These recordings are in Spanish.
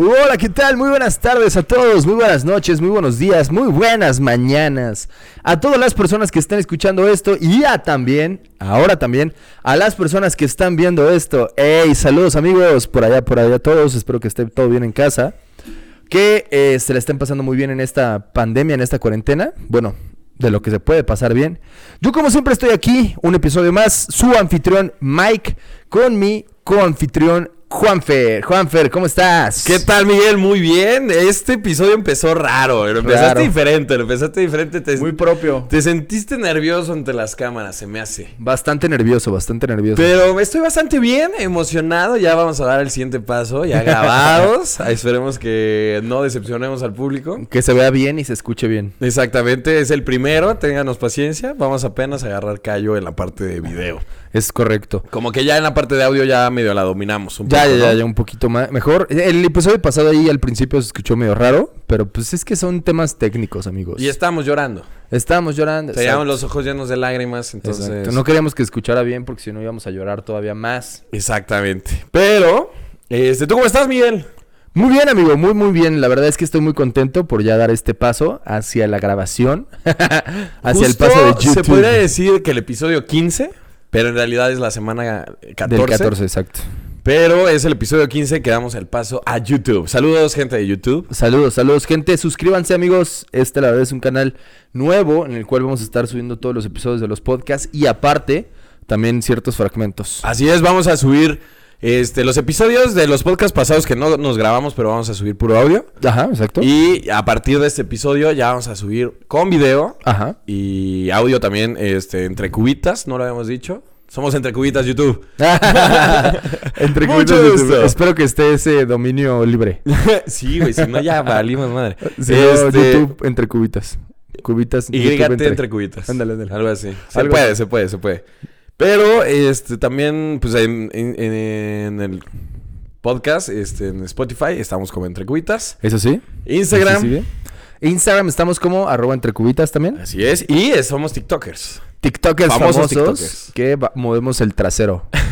Hola, ¿qué tal? Muy buenas tardes a todos, muy buenas noches, muy buenos días, muy buenas mañanas. A todas las personas que están escuchando esto y a también, ahora también, a las personas que están viendo esto. Hey, saludos amigos, por allá, por allá todos, espero que esté todo bien en casa. Que eh, se le estén pasando muy bien en esta pandemia, en esta cuarentena. Bueno, de lo que se puede pasar bien. Yo como siempre estoy aquí, un episodio más, su anfitrión Mike, con mi coanfitrión Juanfer. Juanfer, ¿cómo estás? ¿Qué tal, Miguel? Muy bien. Este episodio empezó raro. Lo empezaste diferente, lo empezaste diferente. Te, Muy propio. te sentiste nervioso ante las cámaras, se me hace. Bastante nervioso, bastante nervioso. Pero estoy bastante bien, emocionado. Ya vamos a dar el siguiente paso, ya grabados. Esperemos que no decepcionemos al público. Que se vea bien y se escuche bien. Exactamente, es el primero. Ténganos paciencia. Vamos apenas a agarrar callo en la parte de video. Es correcto. Como que ya en la parte de audio ya medio la dominamos un Ya, poco, ya, ya, ¿no? ya, un poquito más. Mejor. El episodio pasado ahí al principio se escuchó medio raro, pero pues es que son temas técnicos, amigos. Y estamos llorando. Estábamos llorando. Teníamos los ojos llenos de lágrimas, entonces... Exacto. No queríamos que escuchara bien porque si no íbamos a llorar todavía más. Exactamente. Pero, este, ¿tú cómo estás, Miguel? Muy bien, amigo, muy, muy bien. La verdad es que estoy muy contento por ya dar este paso hacia la grabación, hacia el Justo paso de YouTube. Se podría decir que el episodio 15, pero en realidad es la semana 14. Del 14, exacto. Pero es el episodio 15 que damos el paso a YouTube. Saludos, gente de YouTube. Saludos, saludos, gente. Suscríbanse, amigos. Este, la verdad, es un canal nuevo en el cual vamos a estar subiendo todos los episodios de los podcasts y, aparte, también ciertos fragmentos. Así es, vamos a subir este, los episodios de los podcasts pasados que no nos grabamos, pero vamos a subir puro audio. Ajá, exacto. Y a partir de este episodio ya vamos a subir con video Ajá. y audio también este, entre cubitas, no lo habíamos dicho. Somos entre cubitas YouTube. Entre Mucho cubitas de gusto. Espero que esté ese dominio libre. sí, güey, si no ya valimos madre. No, Este, YouTube entre cubitas. Cubitas. Y YouTube entre... cubitas. Ándale, ándale. Algo así. Se Algo puede, así. se puede, se puede. Pero, este, también, pues, en, en- en el podcast, este, en Spotify, estamos como entre cubitas. ¿Eso sí? Instagram. Instagram estamos como arroba entre cubitas también. Así es. Y somos TikTokers. TikTokers Famosos famosos, tiktokers. que va- movemos el trasero.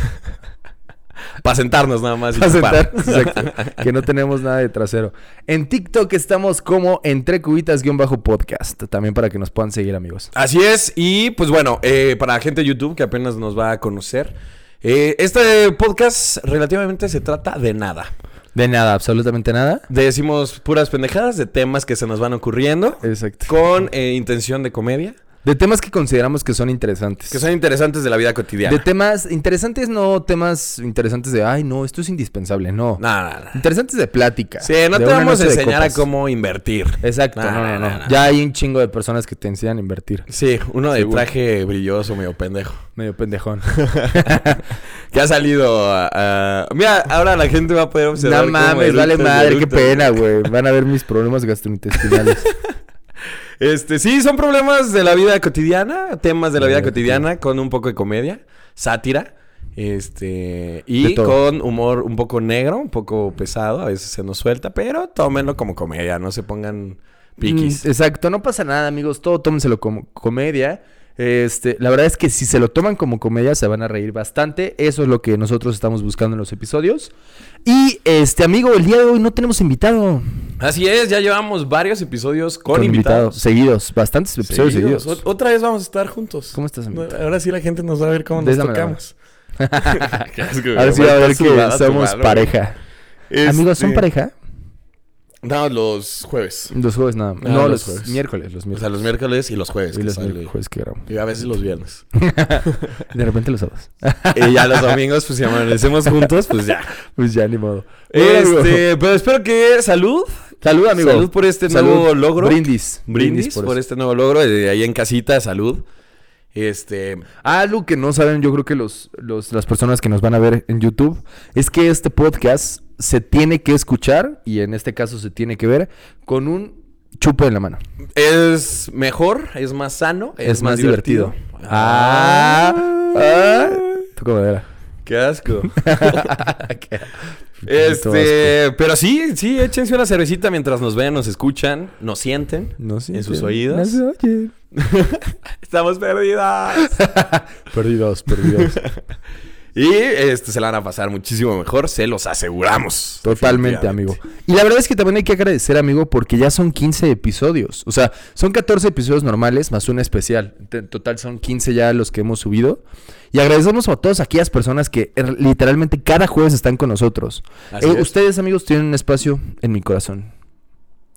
Para sentarnos nada más. Para chupar. sentar- exacto, que no tenemos nada de trasero. En TikTok estamos como entre cubitas-podcast. También para que nos puedan seguir, amigos. Así es, y pues bueno, eh, para la gente de YouTube que apenas nos va a conocer, eh, este podcast relativamente se trata de nada. De nada, absolutamente nada. Decimos puras pendejadas de temas que se nos van ocurriendo Exacto. con eh, intención de comedia, De temas que consideramos que son interesantes. que son interesantes de la vida cotidiana. De temas interesantes, no temas interesantes de, ay, no, esto es indispensable. No. No, no, no. Interesantes de plática. Sí, no te vamos a enseñar a cómo invertir. Exacto, No, no, no. Ya hay un chingo de personas que te enseñan a invertir. Sí, uno de Seguro. traje brilloso, medio pendejo. Medio pendejón. Que ha salido a, a- Mira, ahora la gente va a poder observar. no mames, vale madre, qué pena, güey. Van a ver mis problemas gastrointestinales. Este, sí, son problemas de la vida cotidiana, temas de la vida cotidiana con un poco de comedia, sátira, este, y con humor un poco negro, un poco pesado, a veces se nos suelta, pero tómenlo como comedia, no se pongan piquis. Mm, exacto, no pasa nada, amigos. Todo tómenselo como comedia. Este, la verdad es que si se lo toman como comedia se van a reír bastante. Eso es lo que nosotros estamos buscando en los episodios. Y este, amigo, el día de hoy no tenemos invitado. Así es, ya llevamos varios episodios con, invitados. Seguidos, bastantes episodios seguidos. Seguidos. Ot- Otra vez vamos a estar juntos. ¿Cómo estás, amigo? Ahora sí la gente nos va a ver cómo nos Désame la tocamos. Ahora sí va a ver que somos pareja. Amigos, ¿son Este, pareja? No, los jueves. Los jueves nada. Ah, no, los los, jueves. miércoles. Los O sea, miércoles. los miércoles y los jueves. y que los sale. miércoles jueves que grabamos. Y a veces los viernes. De repente los sábados. y ya los domingos, pues si amanecemos juntos, pues ya. Pues ya, ni modo. Este, pero espero que salud. Salud, amigo. Salud por este Salud. nuevo logro. Brindis. Brindis por, este nuevo logro. De ahí en casita, salud. Este. Algo que no saben, yo creo que los, los- las personas que nos van a ver en YouTube, es que este podcast se tiene que escuchar, y en este caso se tiene que ver, con un chupe en la mano. Es mejor, es más sano, es, más, divertido. Ah, ah. Toco madera. Qué asco. Qué este, pero sí, sí, échense una cervecita mientras nos ven, nos escuchan, nos sienten. En sus oídos. No se oye. Estamos perdidas. Perdidos, perdidos. Y este, se la van a pasar muchísimo mejor, se los aseguramos. Totalmente, amigo. Y la verdad es que también hay que agradecer, amigo, porque ya son 15 episodios. O sea, son 14 episodios normales más un especial. En total son 15 ya los que hemos subido. Y agradecemos a todas aquellas personas que er, literalmente cada jueves están con nosotros. Eh, es. ustedes, amigos, tienen un espacio en mi corazón.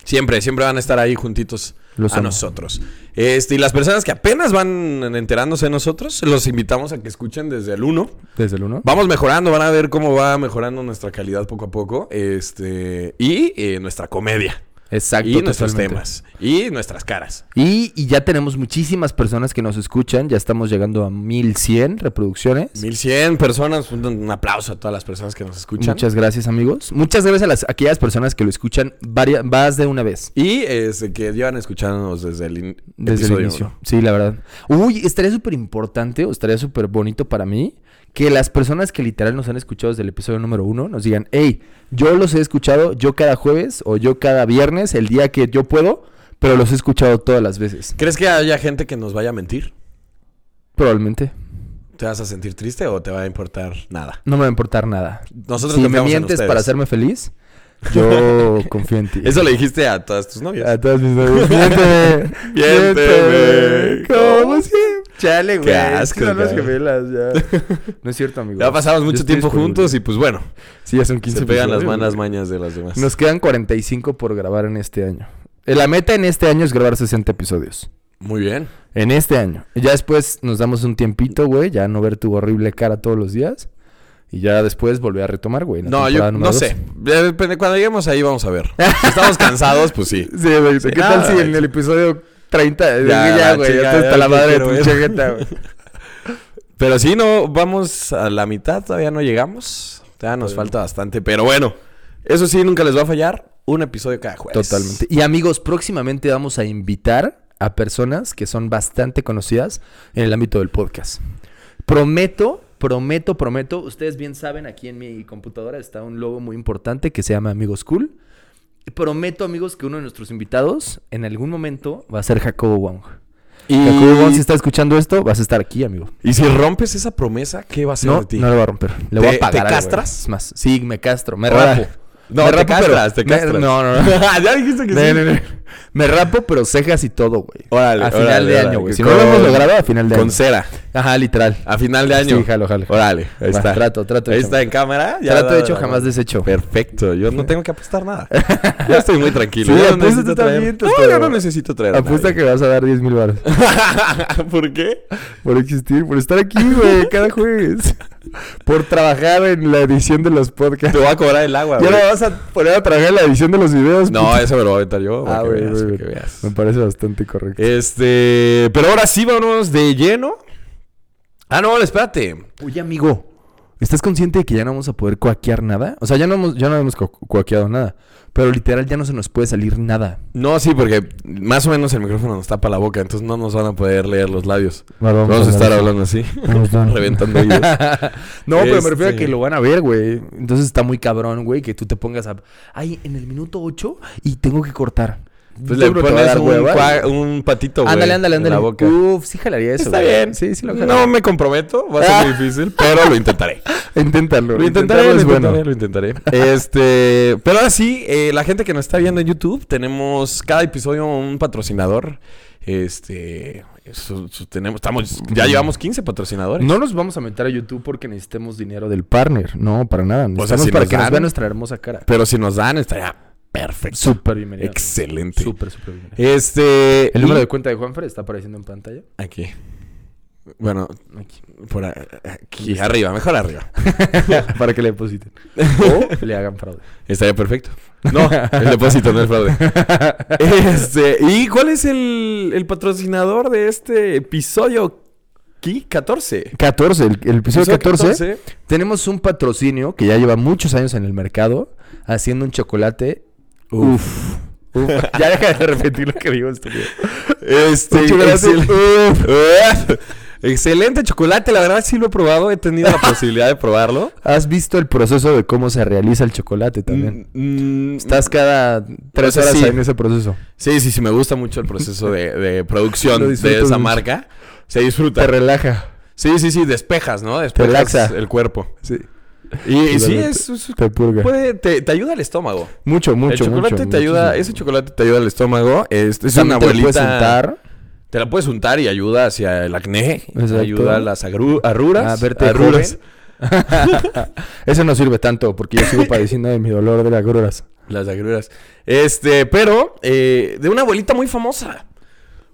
Siempre, siempre van a estar ahí juntitos Los a amo. nosotros. Este, y las personas que apenas van enterándose de nosotros, los invitamos a que escuchen desde el 1. Desde el 1. Vamos mejorando, van a ver cómo va mejorando nuestra calidad poco a poco. Este, y eh, nuestra comedia. Exacto. y nuestros totalmente. temas. Y nuestras caras. Y, y ya tenemos muchísimas personas que nos escuchan. Ya estamos llegando a 1100 reproducciones. 1100 personas. Un, un aplauso a todas las personas que nos escuchan. Muchas gracias, amigos. Muchas gracias a las, a aquellas personas que lo escuchan varias, más de una vez. Y este, que llevan escuchándonos desde el, in- Desde el inicio. uno. Sí, la verdad. Uy, estaría súper importante o estaría súper bonito para mí que las personas que literal nos han escuchado desde el episodio número uno nos digan, hey, yo los he escuchado yo cada jueves o yo cada viernes, el día que yo puedo, pero los he escuchado todas las veces. ¿Crees que haya gente que nos vaya a mentir? Probablemente. ¿Te vas a sentir triste o te va a importar nada? No me va a importar nada. Nosotros si me en mientes para hacerme feliz, yo confío en ti. Eso le dijiste a todas tus novias. A todas mis novias. Miénteme. Miénteme. ¿Cómo siempre? Chale, güey. Qué asco, son las gemelas, ya. No es cierto, amigo. Ya pasamos mucho tiempo juntos y pues bueno, Sí, ya son 15 se pegan las malas mañas de las demás. Nos quedan 45 por grabar en este año. Eh, La meta en este año es grabar 60 episodios. Muy bien. En este año. Ya después nos damos un tiempito, güey. Ya no ver tu horrible cara todos los días. Y ya después volver a retomar, güey. No, yo no sé. cuando lleguemos ahí vamos a ver. Si estamos cansados, pues sí. Sí, güey. Sí, ¿Qué nada, tal si en el episodio 30? Ya, Ya, güey. chica, Ya está la madre de tu chaqueta, güey. Pero sí, no, vamos a la mitad, todavía no llegamos. Todavía nos falta bastante. Pero bueno, eso sí, nunca les va a fallar. Un episodio cada jueves. Totalmente. Y amigos, próximamente vamos a invitar a personas que son bastante conocidas en el ámbito del podcast. Prometo, prometo, prometo. Ustedes bien saben, aquí en mi computadora está un logo muy importante que se llama Amigos Cool. Prometo, amigos, que uno de nuestros invitados en algún momento va a ser Jacobo Wong. Y, Jacobo Wong, si está escuchando esto, vas a estar aquí, amigo. y si rompes esa promesa, ¿qué va a ser No, de ti? no lo va a romper. Le voy ¿Te- a pagar. te castras? más, sí, me castro, me Ahora. rapo. No, Me rapo, pero- castras, te me- castras. no, no, no. ya dijiste que No, sí. Me rapo, pero cejas y todo, güey. Órale, A final órale, de órale. año, güey. Si Con- no lo hemos logrado, a final de año. Con cera. Ajá, literal. A final de año. Sí, jalo, jalo. Órale, ahí Va, está. Trato, trato Ahí hecho. está en cámara. Trato da- hecho, jamás deshecho. Perfecto. Yo no tengo que apostar nada. Yo estoy muy tranquilo. Sí, Yo no necesito traer- No, yo no necesito traer. Apuesta que vas a dar 10 mil baros. ¿Por qué? Por existir, por estar aquí, güey, cada jueves. Por trabajar en la edición de los podcasts. Te voy a cobrar el agua. Ya güey. no vas a poner a trabajar en la edición de los videos. No, puto. eso me lo voy a aventar yo. Ah, güey, veas, veas. Me parece bastante correcto. Este. Pero ahora sí, vámonos de lleno. Ah, no, espérate. Oye, amigo, ¿estás consciente de que ya no vamos a poder coaquear nada? O sea, ya no hemos, ya no hemos co- coaqueado nada. Pero literal ya no se nos puede salir nada. No, sí, porque más o menos el micrófono nos tapa la boca, entonces no nos van a poder leer los labios. Vamos, Vamos a estar hablando así, reventando oídos. No, pero me refiero a Este- que lo van a ver, güey. Entonces está muy cabrón, güey, que tú te pongas a... Ay, en el minuto 8 y tengo que cortar. Pues le pones un, hueva. cua- un patito, güey. Ándale, ándale, en ándale. la boca. Uf, sí jalaría eso. Está bien. Sí, sí lo No jalaría. me comprometo, va a ser muy difícil, pero lo intentaré. Inténtalo. Lo intentaré, lo es intentaré, bueno. lo intentaré. Este, pero ahora sí, eh, la gente que nos está viendo en YouTube, tenemos cada episodio un patrocinador. Este, tenemos, estamos, ya llevamos 15 patrocinadores. No nos vamos a meter a YouTube porque necesitemos dinero del partner. No, para nada. O sea, Necesitamos si para nos que nos dan- vea nuestra hermosa cara. Pero si nos dan, estaría perfecto. Súper bienvenido. Excelente. Súper, súper bienvenido. Este. El número de cuenta de Juanfer está apareciendo en pantalla. Aquí. Bueno, Aquí. por arriba, mejor arriba. para que le depositen. O le hagan fraude. Estaría perfecto. No, el depósito no es fraude. Este, ¿y cuál es el, el patrocinador de este episodio? ¿Qué? 14. 14, el, el episodio 14, 14. Tenemos un patrocinio que ya lleva muchos años en el mercado haciendo un chocolate. Uf. Uf. ya deja de repetir lo que digo, estúpido. Este, excel- Excelente chocolate, la verdad sí lo he probado, he tenido la posibilidad de probarlo. ¿Has visto el proceso de cómo se realiza el chocolate también? Mm, mm, Estás cada tres sea, horas sí. ahí en ese proceso. Sí, sí, sí, me gusta mucho el proceso de, de producción de esa mucho. marca. Se disfruta. Te relaja. Sí, sí, sí, despejas, ¿no? Despejas relaxa. el cuerpo. Sí. Y, y sí, es, es- Te purga. puede- te, te ayuda al estómago. Mucho, mucho, el chocolate mucho, te ayuda, muchísimo. ese chocolate te ayuda al estómago. Es, es una abuelita. puedes untar. Te la puedes untar y ayuda hacia el acné. Exacto. Ayuda a las agru- arruras. A verte arruras. Eso no sirve tanto porque yo sigo padeciendo de mi dolor de las agruras. Las agruras. Este, pero eh, de una abuelita muy famosa.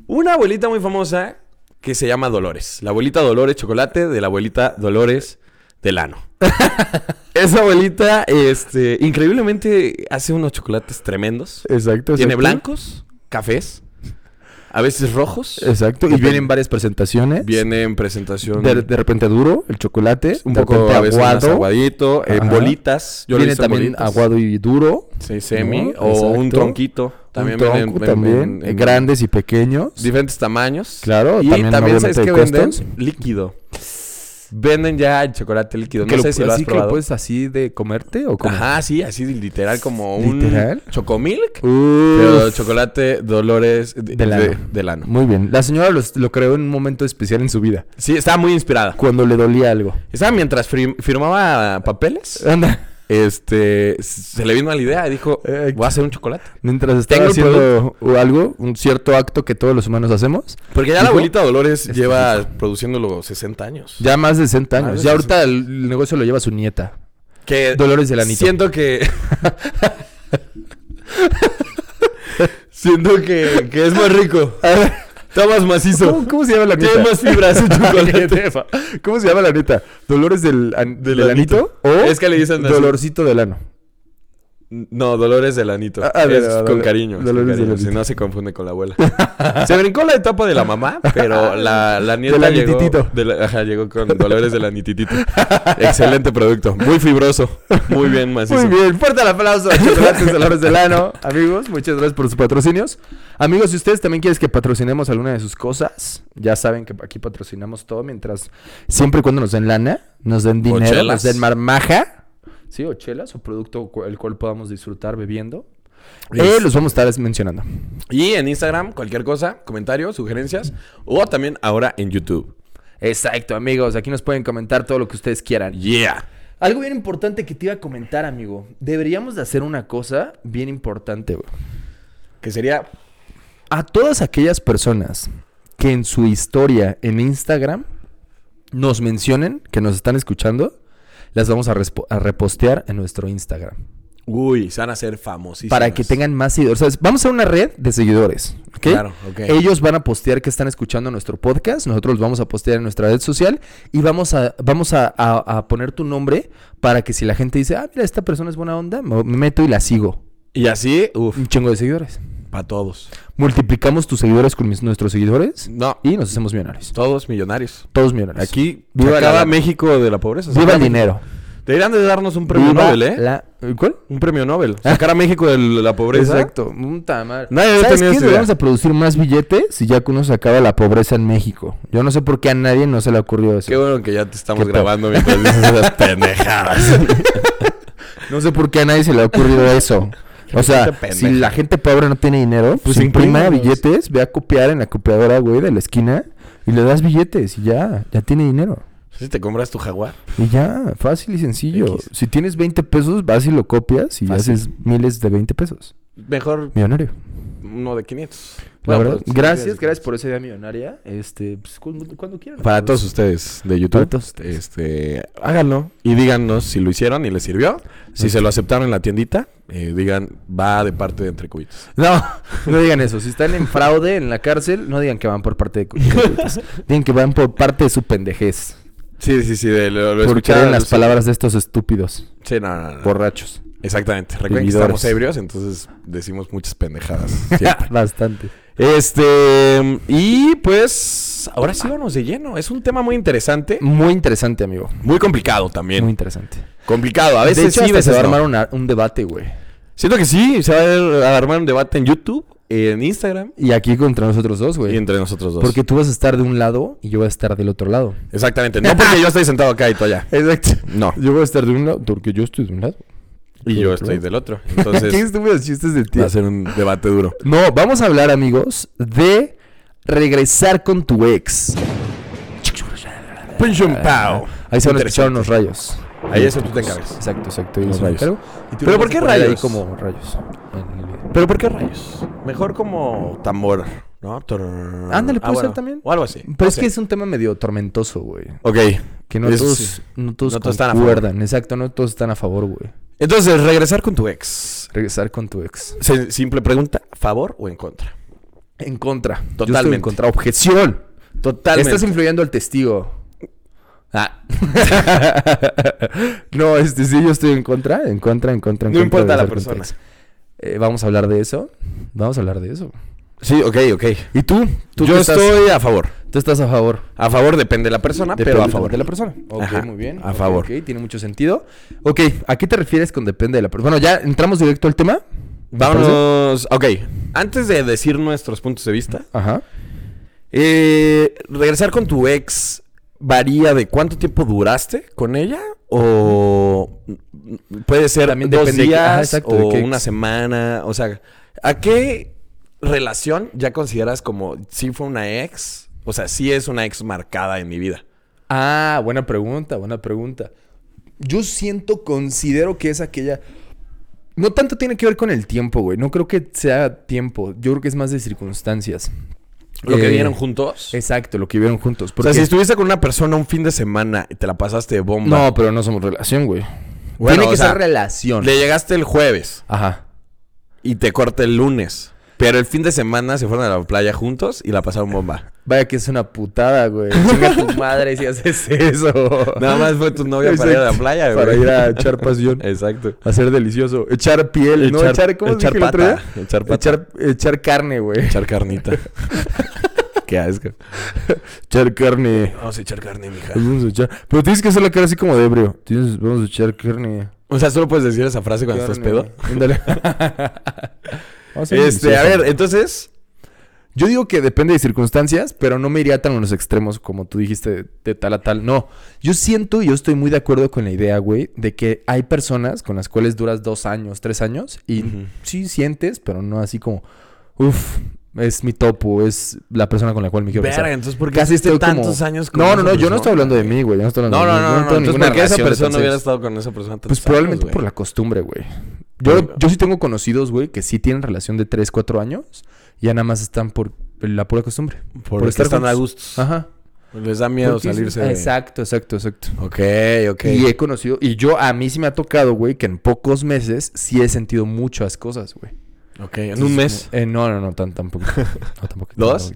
Una abuelita muy famosa que se llama Dolores. La abuelita Dolores Chocolate de la abuelita Dolores Delano. Esa abuelita, este, increíblemente hace unos chocolates tremendos. Exacto. Tiene exacto. blancos, cafés, a veces rojos. Exacto. Y vienen varias presentaciones. Viene en presentación De, de repente duro, el chocolate. un de poco a veces aguado. aguadito, en bolitas. Yo viene también bolitas. aguado y duro. Sí, semi. ¿no? O un tronquito. También un vienen- ven- también. ven- grandes y pequeños. diferentes tamaños. Claro, Y también, también, sabes que venden líquido. Venden ya el chocolate líquido. No sé si lo has así que probado. lo puedes así de comerte o como. Ajá, sí, así literal como un ¿Literal? chocomilk. Pero chocolate Dolores de, de-. Muy bien. La señora los- lo creó en un momento especial en su vida. Sí, estaba muy inspirada. Cuando le dolía algo. Estaba mientras fir- firmaba papeles. Anda. Este, se le vino a la idea y dijo, Eh, voy a hacer un chocolate. Mientras estaba haciendo algo, un cierto acto que todos los humanos hacemos. Porque ya la abuelita Dolores "Este lleva produciéndolo 60 años. Ya más de 60 años. De ya ahorita el negocio lo lleva su nieta. Que Dolores del Anito. Siento que. siento que, que es más rico. Está más macizo. ¿Cómo, cómo se llama la nieta? Tiene más fibra ese chocolate. ¿Cómo se llama la neta? ¿Dolores del, an- Del del anito? ¿O Es que le dicen así. Dolorcito del ano? No, Dolores del Anito. Ah, ah, es de- con Dolores- cariño. es con Dolores del cariño, Si no se confunde con la abuela. se brincó la etapa de la mamá, pero la, la nieta Del llegó, anititito. de la- ajá, llegó con Dolores del Anititito. Excelente producto. Muy fibroso. Muy bien macizo. Muy bien, fuerte el aplauso a Chocolates Dolores del Ano. Amigos, muchas gracias por sus patrocinios. Amigos, si ustedes también quieren que patrocinemos alguna de sus cosas, ya saben que aquí patrocinamos todo mientras, siempre y cuando nos den lana, nos den dinero, nos den marmaja. Sí, o chelas, o producto el cual podamos disfrutar bebiendo. Eh, los vamos a estar mencionando. Y en Instagram, cualquier cosa, comentarios, sugerencias. O también ahora en YouTube. Exacto, amigos. Aquí nos pueden comentar todo lo que ustedes quieran. Yeah. Algo bien importante que te iba a comentar, amigo. Deberíamos de hacer una cosa bien importante, güey. Que sería. A todas aquellas personas que en su historia en Instagram nos mencionen que nos están escuchando, las vamos a, repostear en nuestro Instagram. Uy, se van a hacer famosísimos. Para que tengan más seguidores. O sea, vamos a una red de seguidores. ¿ok? Claro, ok. Ellos van a postear que están escuchando nuestro podcast. Nosotros los vamos a postear en nuestra red social. Y vamos a, vamos a, a- a poner tu nombre para que si la gente dice, ah, mira, esta persona es buena onda, me me meto y la sigo. Y así, uff, Un chingo de seguidores. Para todos. Multiplicamos tus seguidores con mis- nuestros seguidores No, y nos hacemos millonarios. todos millonarios. Todos millonarios. Aquí Viva la acaba lana. México de la pobreza. Viva el dinero. Deberían de darnos un premio Viva Nobel, ¿eh? la- ¿Cuál? Un premio Nobel. Sacar a México de la pobreza. Exacto. Puta madre. Nadie ¿Sabes qué? Debemos a producir más billetes y ya que uno se acaba la pobreza en México. Yo no sé por qué a nadie no se le ocurrió eso. Qué bueno que ya te estamos grabando mientras dices esas pendejadas. No sé por qué a nadie se le ha ocurrido eso. O sea, si la gente pobre no tiene dinero, pues imprima billetes, ve a copiar en la copiadora, güey, de la esquina y le das billetes y ya, ya tiene dinero. Si te compras tu jaguar. Y ya, fácil y sencillo. X. Si tienes 20 pesos, vas y lo copias y Fácil. haces miles de 20 pesos. Mejor Millonario. uno de 500. La Bueno, verdad. pues, gracias, gracias por esa idea millonaria. Este, pues, cuando, cuando quieran. Para Pues, todos ustedes de Para YouTube, todos ustedes. este, háganlo y díganos si lo hicieron y les sirvió. Si se lo aceptaron en la tiendita, eh, digan, va de parte de Entre Cubitos. No, no digan eso. Si están en fraude en la cárcel, no digan que van por parte de Cuchicuitas. digan que van por parte de su pendejez. Sí, sí, sí, de, lo, lo por escucharon, creer en las sí. palabras de estos estúpidos, Sí, no, no, no. borrachos. Exactamente. Recuerden que estamos ebrios, entonces decimos muchas pendejadas. Bastante. este, y pues, ahora sí vamos de lleno. Es un tema muy interesante, Muy interesante, amigo. muy complicado también. Muy interesante. complicado. A veces de hecho, sí, hasta veces se va a armar una- un debate, güey. Siento que sí, se va a armar un debate en YouTube, en Instagram Y aquí contra nosotros dos, y güey. entre nosotros dos. Porque tú vas a estar de un lado y yo voy a estar del otro lado. Exactamente. No porque yo estoy sentado acá y tú allá. Exacto. No. Yo voy a estar de un lado porque yo estoy de un lado. Y yo estoy del otro. Entonces, Qué estúpidos chistes de ti. va a ser un debate duro. No, vamos a hablar, amigos, de regresar con tu ex. Punchum Pow. Ahí se van a escuchar unos rayos. Ahí eso tú te encargas. Exacto, exacto. ahí Los rayos. ¿Pero le por qué poner Ahí rayos? como rayos. ¿Pero por qué rayos? Mejor como tambor, ¿no? Tor- Ándale, puede Ah, ser bueno. también. O algo así. Pero No es sé. que es un tema medio tormentoso, güey. Ok. Que no Es- todos, no todos no todos están a favor. Exacto, no todos están a favor, güey. Entonces, regresar con tu ex. Regresar con tu ex. Se- simple pregunta, ¿favor o en contra? En contra. Yo estoy Totalmente. en contra. Objeción. Totalmente. Estás influyendo al testigo. Ah. no, este sí, yo estoy en contra, en contra, en contra, en No contra. importa de la persona. Eh, Vamos a hablar de eso. Vamos a hablar de eso. Sí, ok, ok. ¿Y tú? ¿Tú Yo estás- estoy a favor. Tú estás a favor. A favor depende de la persona, pero a favor. de la persona. Ok, Ajá, muy bien. a favor. Ok, tiene mucho sentido. Ok, ¿a qué te refieres con depende de la persona? Bueno, ya entramos directo al tema. Vámonos. Ok, antes de decir nuestros puntos de vista, Ajá. eh, regresar con tu ex varía de cuánto tiempo duraste con ella o puede ser También dos días ajá, exacto, o una semana. O sea, ¿a qué relación ya consideras como si fue una ex? O sea, si es una ex marcada en mi vida. Ah, buena pregunta, buena pregunta. Yo siento, considero que es aquella... No tanto tiene que ver con el tiempo, güey. No creo que sea tiempo. Yo creo que es más de circunstancias. Lo que Eh, vieron juntos. Exacto, lo que vivieron juntos. O sea, si estuviste con una persona un fin de semana y te la pasaste de bomba. No, pero no somos relación, güey. Bueno, Tiene que o sea, ser relación. Le llegaste el jueves Ajá. y te corta el lunes. Pero el fin de semana se fueron a la playa juntos y la pasaron bomba. Vaya que es una putada, güey. Chinga tu madre si haces eso. Nada más fue tu novia para ir a la playa, güey. Para ir a echar pasión. Exacto. Hacer delicioso. Echar piel, ¿no? Echar, ¿cómo echar dije el otro pata. día? Echar pata. Echar, echar carne, güey. Echar carnita. Qué asco. Echar carne. Vamos a echar carne, mija. Vamos a echar. Pero tienes que hacer la cara así como de ebrio. Tienes, vamos a echar carne. O sea, solo puedes decir esa frase cuando estás pedo. Carne. Ándale. Vamos a hacer Este, a ver, entonces. Yo digo que depende de circunstancias, pero no me iría tan a los extremos como tú dijiste de, de tal a tal. No, yo siento y yo estoy muy de acuerdo con la idea, güey, de que hay personas con las cuales duras dos años, tres años y sí sientes, pero no así como, uff, es mi topo, es la persona con la cual me quiero Verga, casar. entonces, ¿por qué Casi como- tantos años con No, no, no, yo no estoy hablando de mí, güey. yo No, estoy hablando No, de no, no, no. Entonces, ¿por qué esa persona no hubiera estado con esa persona tantos pues probablemente por la costumbre, güey. Yo, Pero- yo sí tengo conocidos, güey, que sí tienen relación de 3, 4 años y ya nada más están por la pura costumbre. Por, por estar están a gusto. Ajá. Les da miedo Porque es- salirse de... Exacto, exacto, exacto. Ok, ok. Y he conocido, y yo a mí sí me ha tocado, güey, que en pocos meses sí he sentido muchas cosas, güey. Ok, en un mes. Eh, no, no, no, tan, tampoco. No, tampoco. ¿Dos?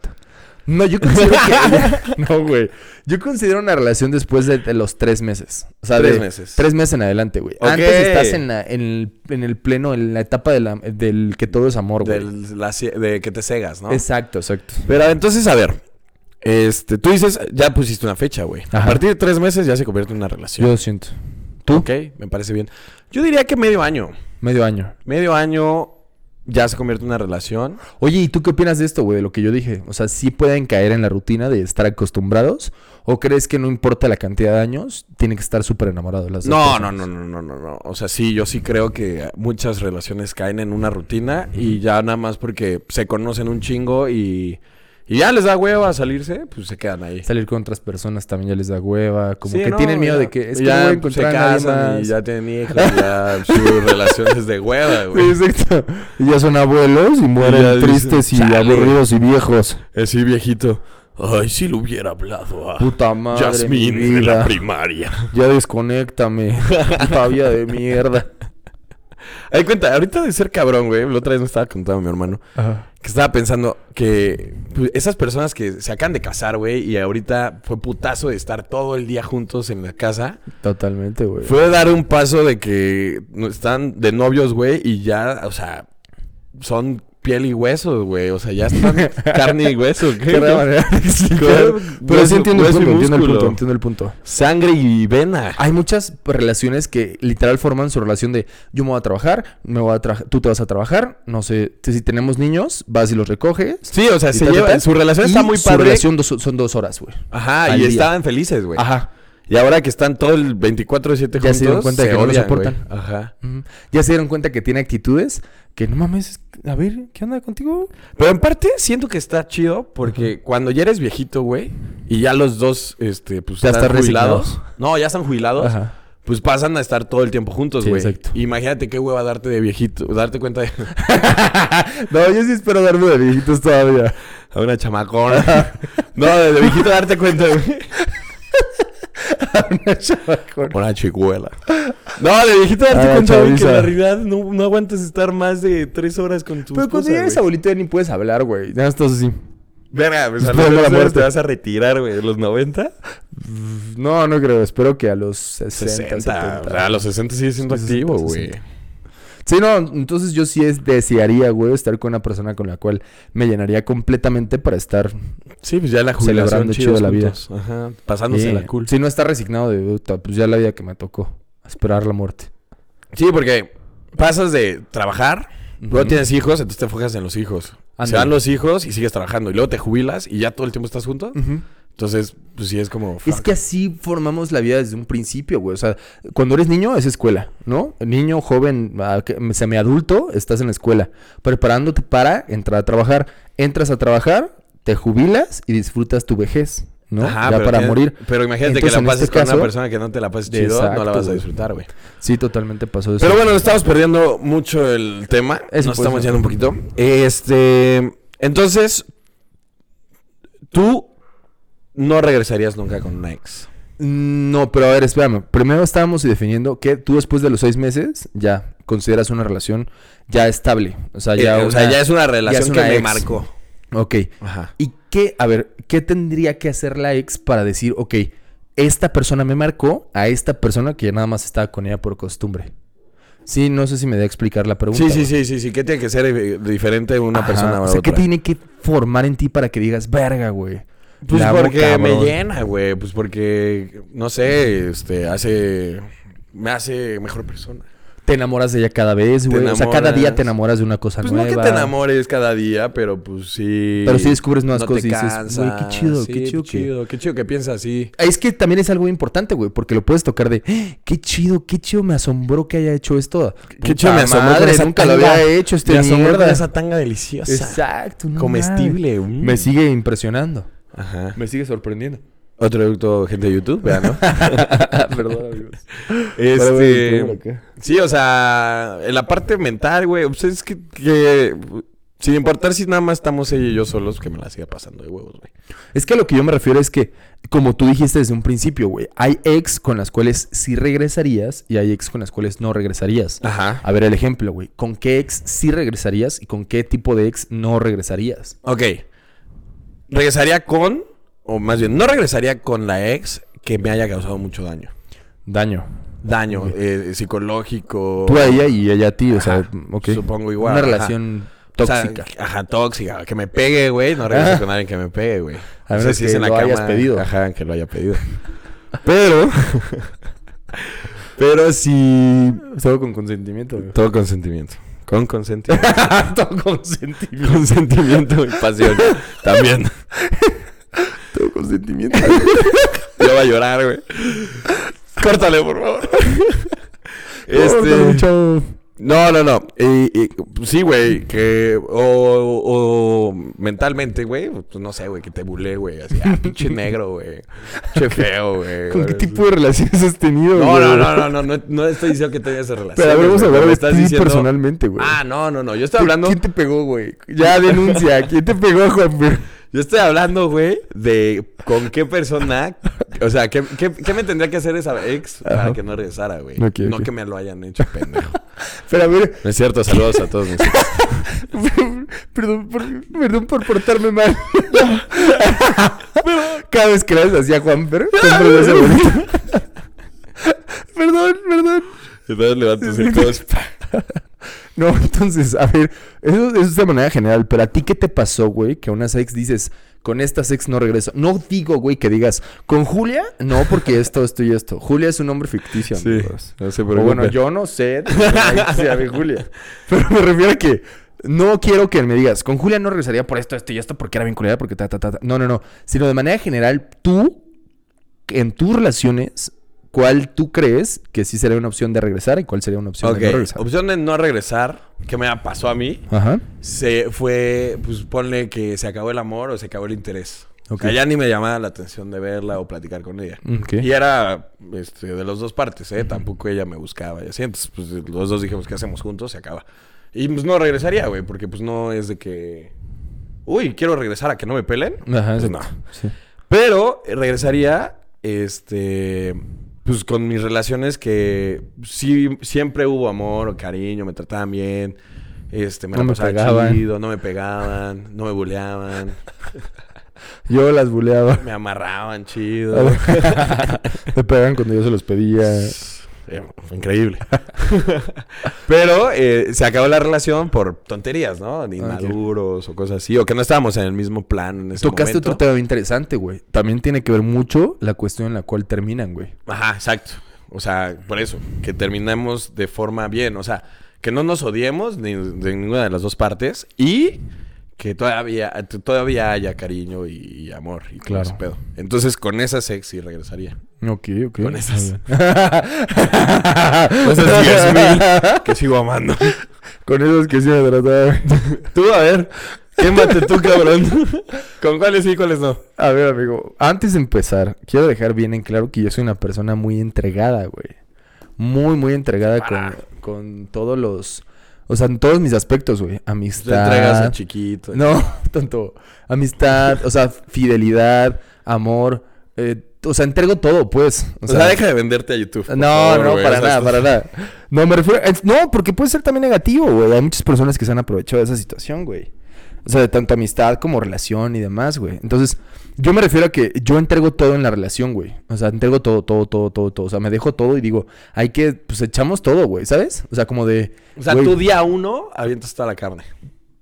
No, yo considero que... no, güey. Yo considero una relación después de, de los tres meses. O sea, Tres de- meses. Tres meses en adelante, güey. Antes estás en, la- en el, en el pleno, en la etapa de la- del que todo es amor, güey. Del- la cie- de que te cegas, ¿no? Exacto, exacto. Pero entonces, a ver. Este, tú dices, ya pusiste una fecha, güey. A partir de tres meses ya se convierte en una relación. Yo siento. ¿Tú? Ok, me parece bien. Yo diría que medio año. Medio año. Medio año ya se convierte en una relación. Oye, ¿y tú qué opinas de esto, güey? De lo que yo dije. O sea, ¿sí pueden caer en la rutina de estar acostumbrados? ¿O crees que no importa la cantidad de años, tienen que estar súper enamorados las dos No, no, personas? no, no, no, no, no. O sea, sí, yo sí creo que muchas relaciones caen en una rutina y ya nada más porque se conocen un chingo y, y ya les da hueva a salirse, pues se quedan ahí. Salir con otras personas también ya les da hueva. Como Sí, que no, tienen miedo ya- de que es que ya no voy a se casan más. y ya tienen hijos, y ya su relación es de hueva, güey. Sí, exacto. Y ya son abuelos y mueren tristes y "Chale". aburridos y viejos. Así viejito. Ay, si lo hubiera hablado a Puta madre. mi Yasmín en la primaria. Ya desconéctame. Vida de mierda. Hay cuenta, ahorita de ser cabrón, güey. La otra vez me estaba contando mi hermano que estaba pensando que pues, esas personas que se acaban de casar, güey, y ahorita fue putazo de estar todo el día juntos en la casa. Totalmente, güey. Fue dar un paso de que están de novios, güey, y ya, o sea, son piel y huesos, güey. O sea, ya están carne y hueso. ¿qué? De. Pero sí entiendo el punto, entiendo el punto, entiendo el punto. Sangre y vena. Hay muchas relaciones que literal forman su relación de yo me voy a trabajar, me voy a tra- tú te vas a trabajar, no sé, si tenemos niños, vas y los recoges. Sí, o sea, se lleva, su relación está muy su padre. relación dos- son dos horas, güey. Ajá, y día. estaban felices, güey. Ajá. Y ahora que están todo el 24-7 juntos, Ya se dieron cuenta de que no odian, soportan. Ajá. Ya se dieron cuenta que tiene actitudes que no mames, a ver, ¿qué onda contigo? Pero en parte siento que está chido porque cuando ya eres viejito, güey, y ya los dos, este, pues Ya están están jubilados. resignados. No, ya están jubilados. Ajá. Pues pasan a estar todo el tiempo juntos, Sí, güey. exacto. Imagínate qué hueva darte de viejito, darte cuenta de no, yo sí espero darme de viejitos todavía. a una chamacona. no, de, de viejito darte cuenta, güey. Una chamacona. Una chicuela. No, de viejito darte A la cuenta, güey, que en realidad no, no aguantas estar más de tres horas con tu Pero cuando esposa, llegues güey. abuelito ya ni puedes hablar, güey. Ya estás así. Verga, pues a los la 30 muerte. te vas a retirar, güey. ¿De los 90? No, no creo. Espero que a los 60, 60. 70. O sea, a los 60 sigue siendo activo, 60. güey. Sí, no, entonces yo sí es, desearía, güey, estar con una persona con la cual me llenaría completamente para estar Sí, pues ya la jubilación Celebrando chido chidos la vida. juntos. Ajá. Pasándose la cool. Si no está resignado de pues ya la vida que me tocó. A esperar la muerte. Sí, porque pasas de trabajar, luego tienes hijos, entonces te enfocas en los hijos. Se dan los hijos y sigues trabajando. Y luego te jubilas y ya todo el tiempo estás juntos. Ujú. Entonces, pues sí es como. Es que así formamos la vida desde un principio, güey. O sea, cuando eres niño es escuela, ¿no? Niño, joven, semiadulto, estás en la escuela, preparándote para entrar a trabajar. Entras a trabajar, te jubilas y disfrutas tu vejez, ¿no? Ajá, ya pero para morir. Pero imagínate Entonces, que la pases este con caso- una persona que no te la pases chido, no la vas a disfrutar, güey. Sí, totalmente pasó eso. Pero bueno, estamos perdiendo mucho el tema. Eso Nos estamos yendo un poquito. Este. Entonces. Tú no regresarías nunca con una ex. Mm, No, pero a ver, espérame. Primero estábamos definiendo que tú después de los seis meses ya consideras una relación ya estable. O sea, ya, Eh, o sea, ya es una relación es que me marcó. Ok. Ajá. ¿Y qué, a ver, qué tendría que hacer la ex para decir, ok, esta persona me marcó a esta persona que ya nada más estaba con ella por costumbre? Sí, no sé si me da a explicar la pregunta. Sí, sí, sí, sí, sí. ¿Qué tiene que ser eh, diferente una Ajá, persona a O sea, otra? ¿qué tiene que formar en ti para que digas, verga, güey? Pues la porque me cabrón"? llena, güey. Pues porque, no sé, este, hace... Me hace mejor persona. Te enamoras de ella cada vez, güey. O sea, cada día te enamoras de una cosa Pues no nueva. que te enamores cada día, pero pues sí... Pero sí descubres nuevas no cosas y dices, güey, qué chido, Sí, qué chido qué chido. Qué chido que piensas así. Es que también es algo importante, güey, porque lo puedes tocar de, "Ah, qué chido, qué chido, me asombró que haya hecho esto. Qué chido me asombró con madre, esa nunca lo había hecho este Me asombró esa tanga deliciosa. Exacto, no Comestible. mm. Me sigue impresionando. Ajá. Me sigue sorprendiendo. Otro producto, gente de YouTube, vean, ¿no? Perdón, amigos. este... Sí, o sea, en la parte mental, güey, pues es que, que sin importar si nada más estamos ella y yo solos, que me la siga pasando de huevos, güey. Es que a lo que yo me refiero es que, como tú dijiste desde un principio, güey, hay ex con las cuales sí regresarías y hay ex con las cuales no regresarías. Ajá. A ver el ejemplo, güey. ¿Con qué ex sí regresarías y con qué tipo de ex no regresarías? Ok. Regresaría con, o más bien, no regresaría con la ex que me haya causado mucho daño. Daño. Daño eh, psicológico. Tú a ella y ella a ti, o sea, Ajá, ok. supongo igual, Una ajá. relación O sea, tóxica. ajá, tóxica. Que me pegue, güey. No regreso Ajá. con alguien que me pegue, güey. A No sé menos si es en la lo hayas cama. pedido. Ajá, que lo haya pedido. Pero. pero sí. Solo con consentimiento, güey. Todo consentimiento. Con consentimiento. Todo consentimiento. consentimiento y pasión. También. Todo consentimiento. Yo voy a llorar, güey. Córtale, por favor. Este. chavo. No, no, no. Y- y, sí, güey. Que. O, o mentalmente, güey. Pues no sé, güey. Que te bulé, güey. Así, ah, pinche negro, güey. Pinche feo, güey. ¿Con qué tipo de relaciones has tenido, No, güey? no, no, no, no, no, no estoy diciendo que tengas esa relación. Pero a hablar de estás ti diciendo- personalmente, güey. Ah, no, no, no. Yo estoy hablando. ¿Quién te pegó, güey? Ya denuncia. ¿Quién te pegó, Juan? Yo estoy hablando, güey, de con qué persona. O sea, ¿qué, qué, qué me tendría que hacer esa ex para Ajá. que no regresara, güey? Ok, no que me lo hayan hecho, pendejo. Pero a ver, No es cierto, saludos a todos mis hijos. perdón, por, perdón por portarme mal. Cada vez que le haces así a Juan, pero siempre lo hace bonito. perdón, perdón. Entonces levanto tus hijos. No, entonces, a ver, eso, eso es de manera general, pero a ti qué te pasó, güey, que a unas ex dices, con estas ex no regreso. No digo, güey, que digas, con Julia, no, porque esto, esto y esto. Julia es un nombre ficticio, Sí, no se O bueno, yo no sé de Julia. Pero me refiero a que no quiero que me digas, con Julia no regresaría por esto, esto y esto, porque era vinculada, porque ta, ta, ta, ta. No, no, no. Sino de manera general, tú, en tus relaciones, ¿cuál tú crees que sí sería una opción de regresar y cuál sería una opción de no regresar? opción de no regresar, que me pasó a mí, Ajá. se fue, pues ponle que se acabó el amor o se acabó el interés. Ok. O sea, ya ni me llamaba la atención de verla o platicar con ella. Ok. Y era este, de las dos partes, ¿eh? Tampoco ella me buscaba y así. Entonces, pues los dos dijimos, ¿qué hacemos juntos? Se acaba. Y pues no regresaría, güey, porque pues no es de que... Uy, quiero regresar a que no me pelen. Ajá, Pues, no. Sí. Pero eh, regresaría, este, pues con mis relaciones que sí, siempre hubo amor o cariño, me trataban bien, este, me No la me pegaban. chido, no me pegaban, no me buleaban, Yo las buleaba. me amarraban chido. Me pegan cuando yo se los pedía. Eh, fue increíble. Pero eh, se acabó la relación por tonterías, ¿no? Ok. inmaduros o cosas así. O que no estábamos en el mismo plan en ese Tocaste momento. otro tema interesante, güey. También tiene que ver mucho la cuestión en la cual terminan, güey. Ajá, exacto. O sea, por eso, que terminemos de forma bien. O sea, que no nos odiemos ni de ninguna de las dos partes y que todavía, todavía haya cariño y, amor y todo Claro. ese pedo. Entonces, con esa sex sí regresaría. Ok, ok. Con esas. Con esas 10,000 que sigo amando. Con esos que sí me trataban. Tú, a ver, quémate tú, cabrón. ¿Con cuáles sí y cuáles no? A ver, amigo. Antes de empezar, quiero dejar bien en claro que yo soy una persona muy entregada, güey. Muy, muy entregada con, con todos los... O sea, en todos mis aspectos, güey. Te Amistad. entregas a chiquito. No, tanto. Amistad, o sea, fidelidad, amor. eh, o sea, entrego todo, pues. O sea, deja de venderte a YouTube. No, favor, no, para nada, para nada. No, me refiero. es- no, porque puede ser también negativo, güey. Hay muchas personas que se han aprovechado de esa situación, güey. O sea, de tanto amistad como relación y demás, güey. Entonces, yo me refiero a que yo entrego todo en la relación, güey. O sea, entrego todo, todo, todo, todo, todo. O sea, me dejo todo y digo, hay que, pues echamos todo, güey, ¿sabes? O sea, como de. O sea, güey, tu día uno avientas toda la carne.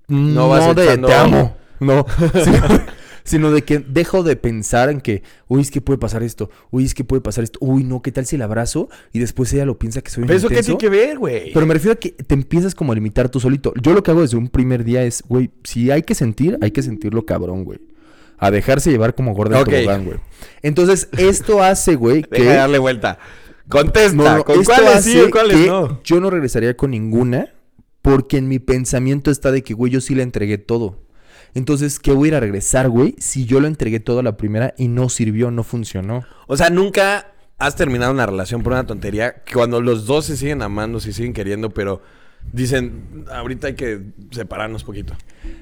no no vas de echando- te amo. No. sino, sino de que dejo de pensar en que, uy, es que puede pasar esto. Uy, es que puede pasar esto. Uy, no, ¿qué tal si la abrazo? Y después ella lo piensa que soy un ¿Pero eso qué tiene que ver, güey? Pero me refiero a que te empiezas como a limitar tú solito. Yo lo que hago desde un primer día es, güey, si hay que sentir, hay que sentirlo cabrón, güey. A dejarse llevar como gorda Ok. en tobogán, güey. Entonces, esto hace, güey, que... Deja de darle vuelta. Contesta. No, no, ¿Con cuáles sí y cuáles no? yo no regresaría con ninguna porque en mi pensamiento está de que, güey, yo sí le entregué todo. Entonces, ¿qué voy a ir a regresar, güey? Si yo lo entregué todo a la primera y no sirvió, no funcionó. O sea, nunca has terminado una relación por una tontería que cuando los dos se siguen amando, se siguen queriendo, pero dicen, ahorita hay que separarnos poquito.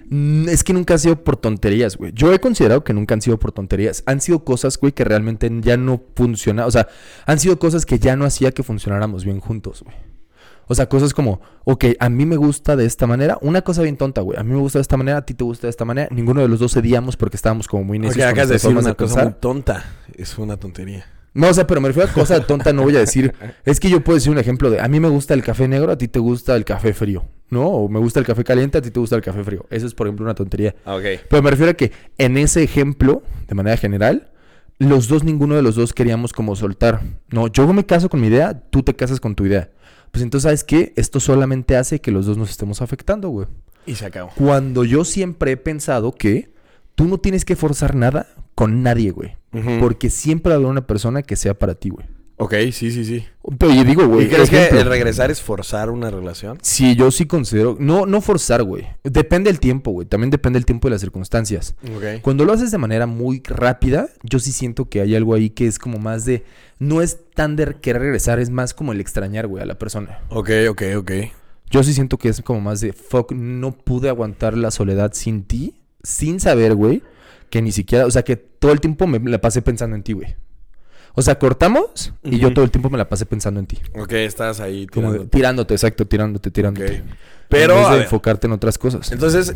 Mm, Es que nunca ha sido por tonterías, güey. Yo he considerado que nunca han sido por tonterías. Han sido cosas, güey, que realmente ya no funcionaban. O sea, han sido cosas que ya no hacía que funcionáramos bien juntos, güey. O sea, cosas como, ok, a mí me gusta de esta manera. Una cosa bien tonta, güey. A mí me gusta de esta manera, a ti te gusta de esta manera. Ninguno de los dos cedíamos porque estábamos como muy necios con acabas de decir una de cosa muy tonta. Es una tontería. No, o sea, pero me refiero a cosa tonta, no voy a decir. Es que yo puedo decir un ejemplo de a mí me gusta el café negro, a ti te gusta el café frío, ¿no? O me gusta el café caliente, a ti te gusta el café frío. Eso es, por ejemplo, una tontería. Ah, ok. Pero me refiero a que en ese ejemplo, de manera general, los dos, ninguno de los dos queríamos como soltar. No, yo me caso con mi idea, tú te casas con tu idea. Pues entonces, ¿sabes qué? Esto solamente hace que los dos nos estemos afectando, güey. Y se acabó. Cuando yo siempre he pensado que tú no tienes que forzar nada con nadie, güey. Porque siempre habrá una persona que sea para ti, güey. Ok, sí, sí, sí. Pero yo digo, güey. ¿Y crees que el regresar es forzar una relación? Sí, yo sí considero. No, no forzar, güey. Depende del tiempo, güey. También depende del tiempo y las circunstancias. Ok. Cuando lo haces de manera muy rápida, yo sí siento que hay algo ahí que es como más de. No es tan de querer regresar, es más como el extrañar, güey, a la persona. Ok, ok, ok. Yo sí siento que es como más de. Fuck, no pude aguantar la soledad sin ti, sin saber, güey, que ni siquiera. O sea, que todo el tiempo me la pasé pensando en ti, güey. O sea, cortamos y yo todo el tiempo me la pasé pensando en ti. Ok, estás ahí Como de- tirándote. tirándote, exacto, tirándote, tirándote. Ok. Pero, en vez de enfocarte en otras cosas. entonces,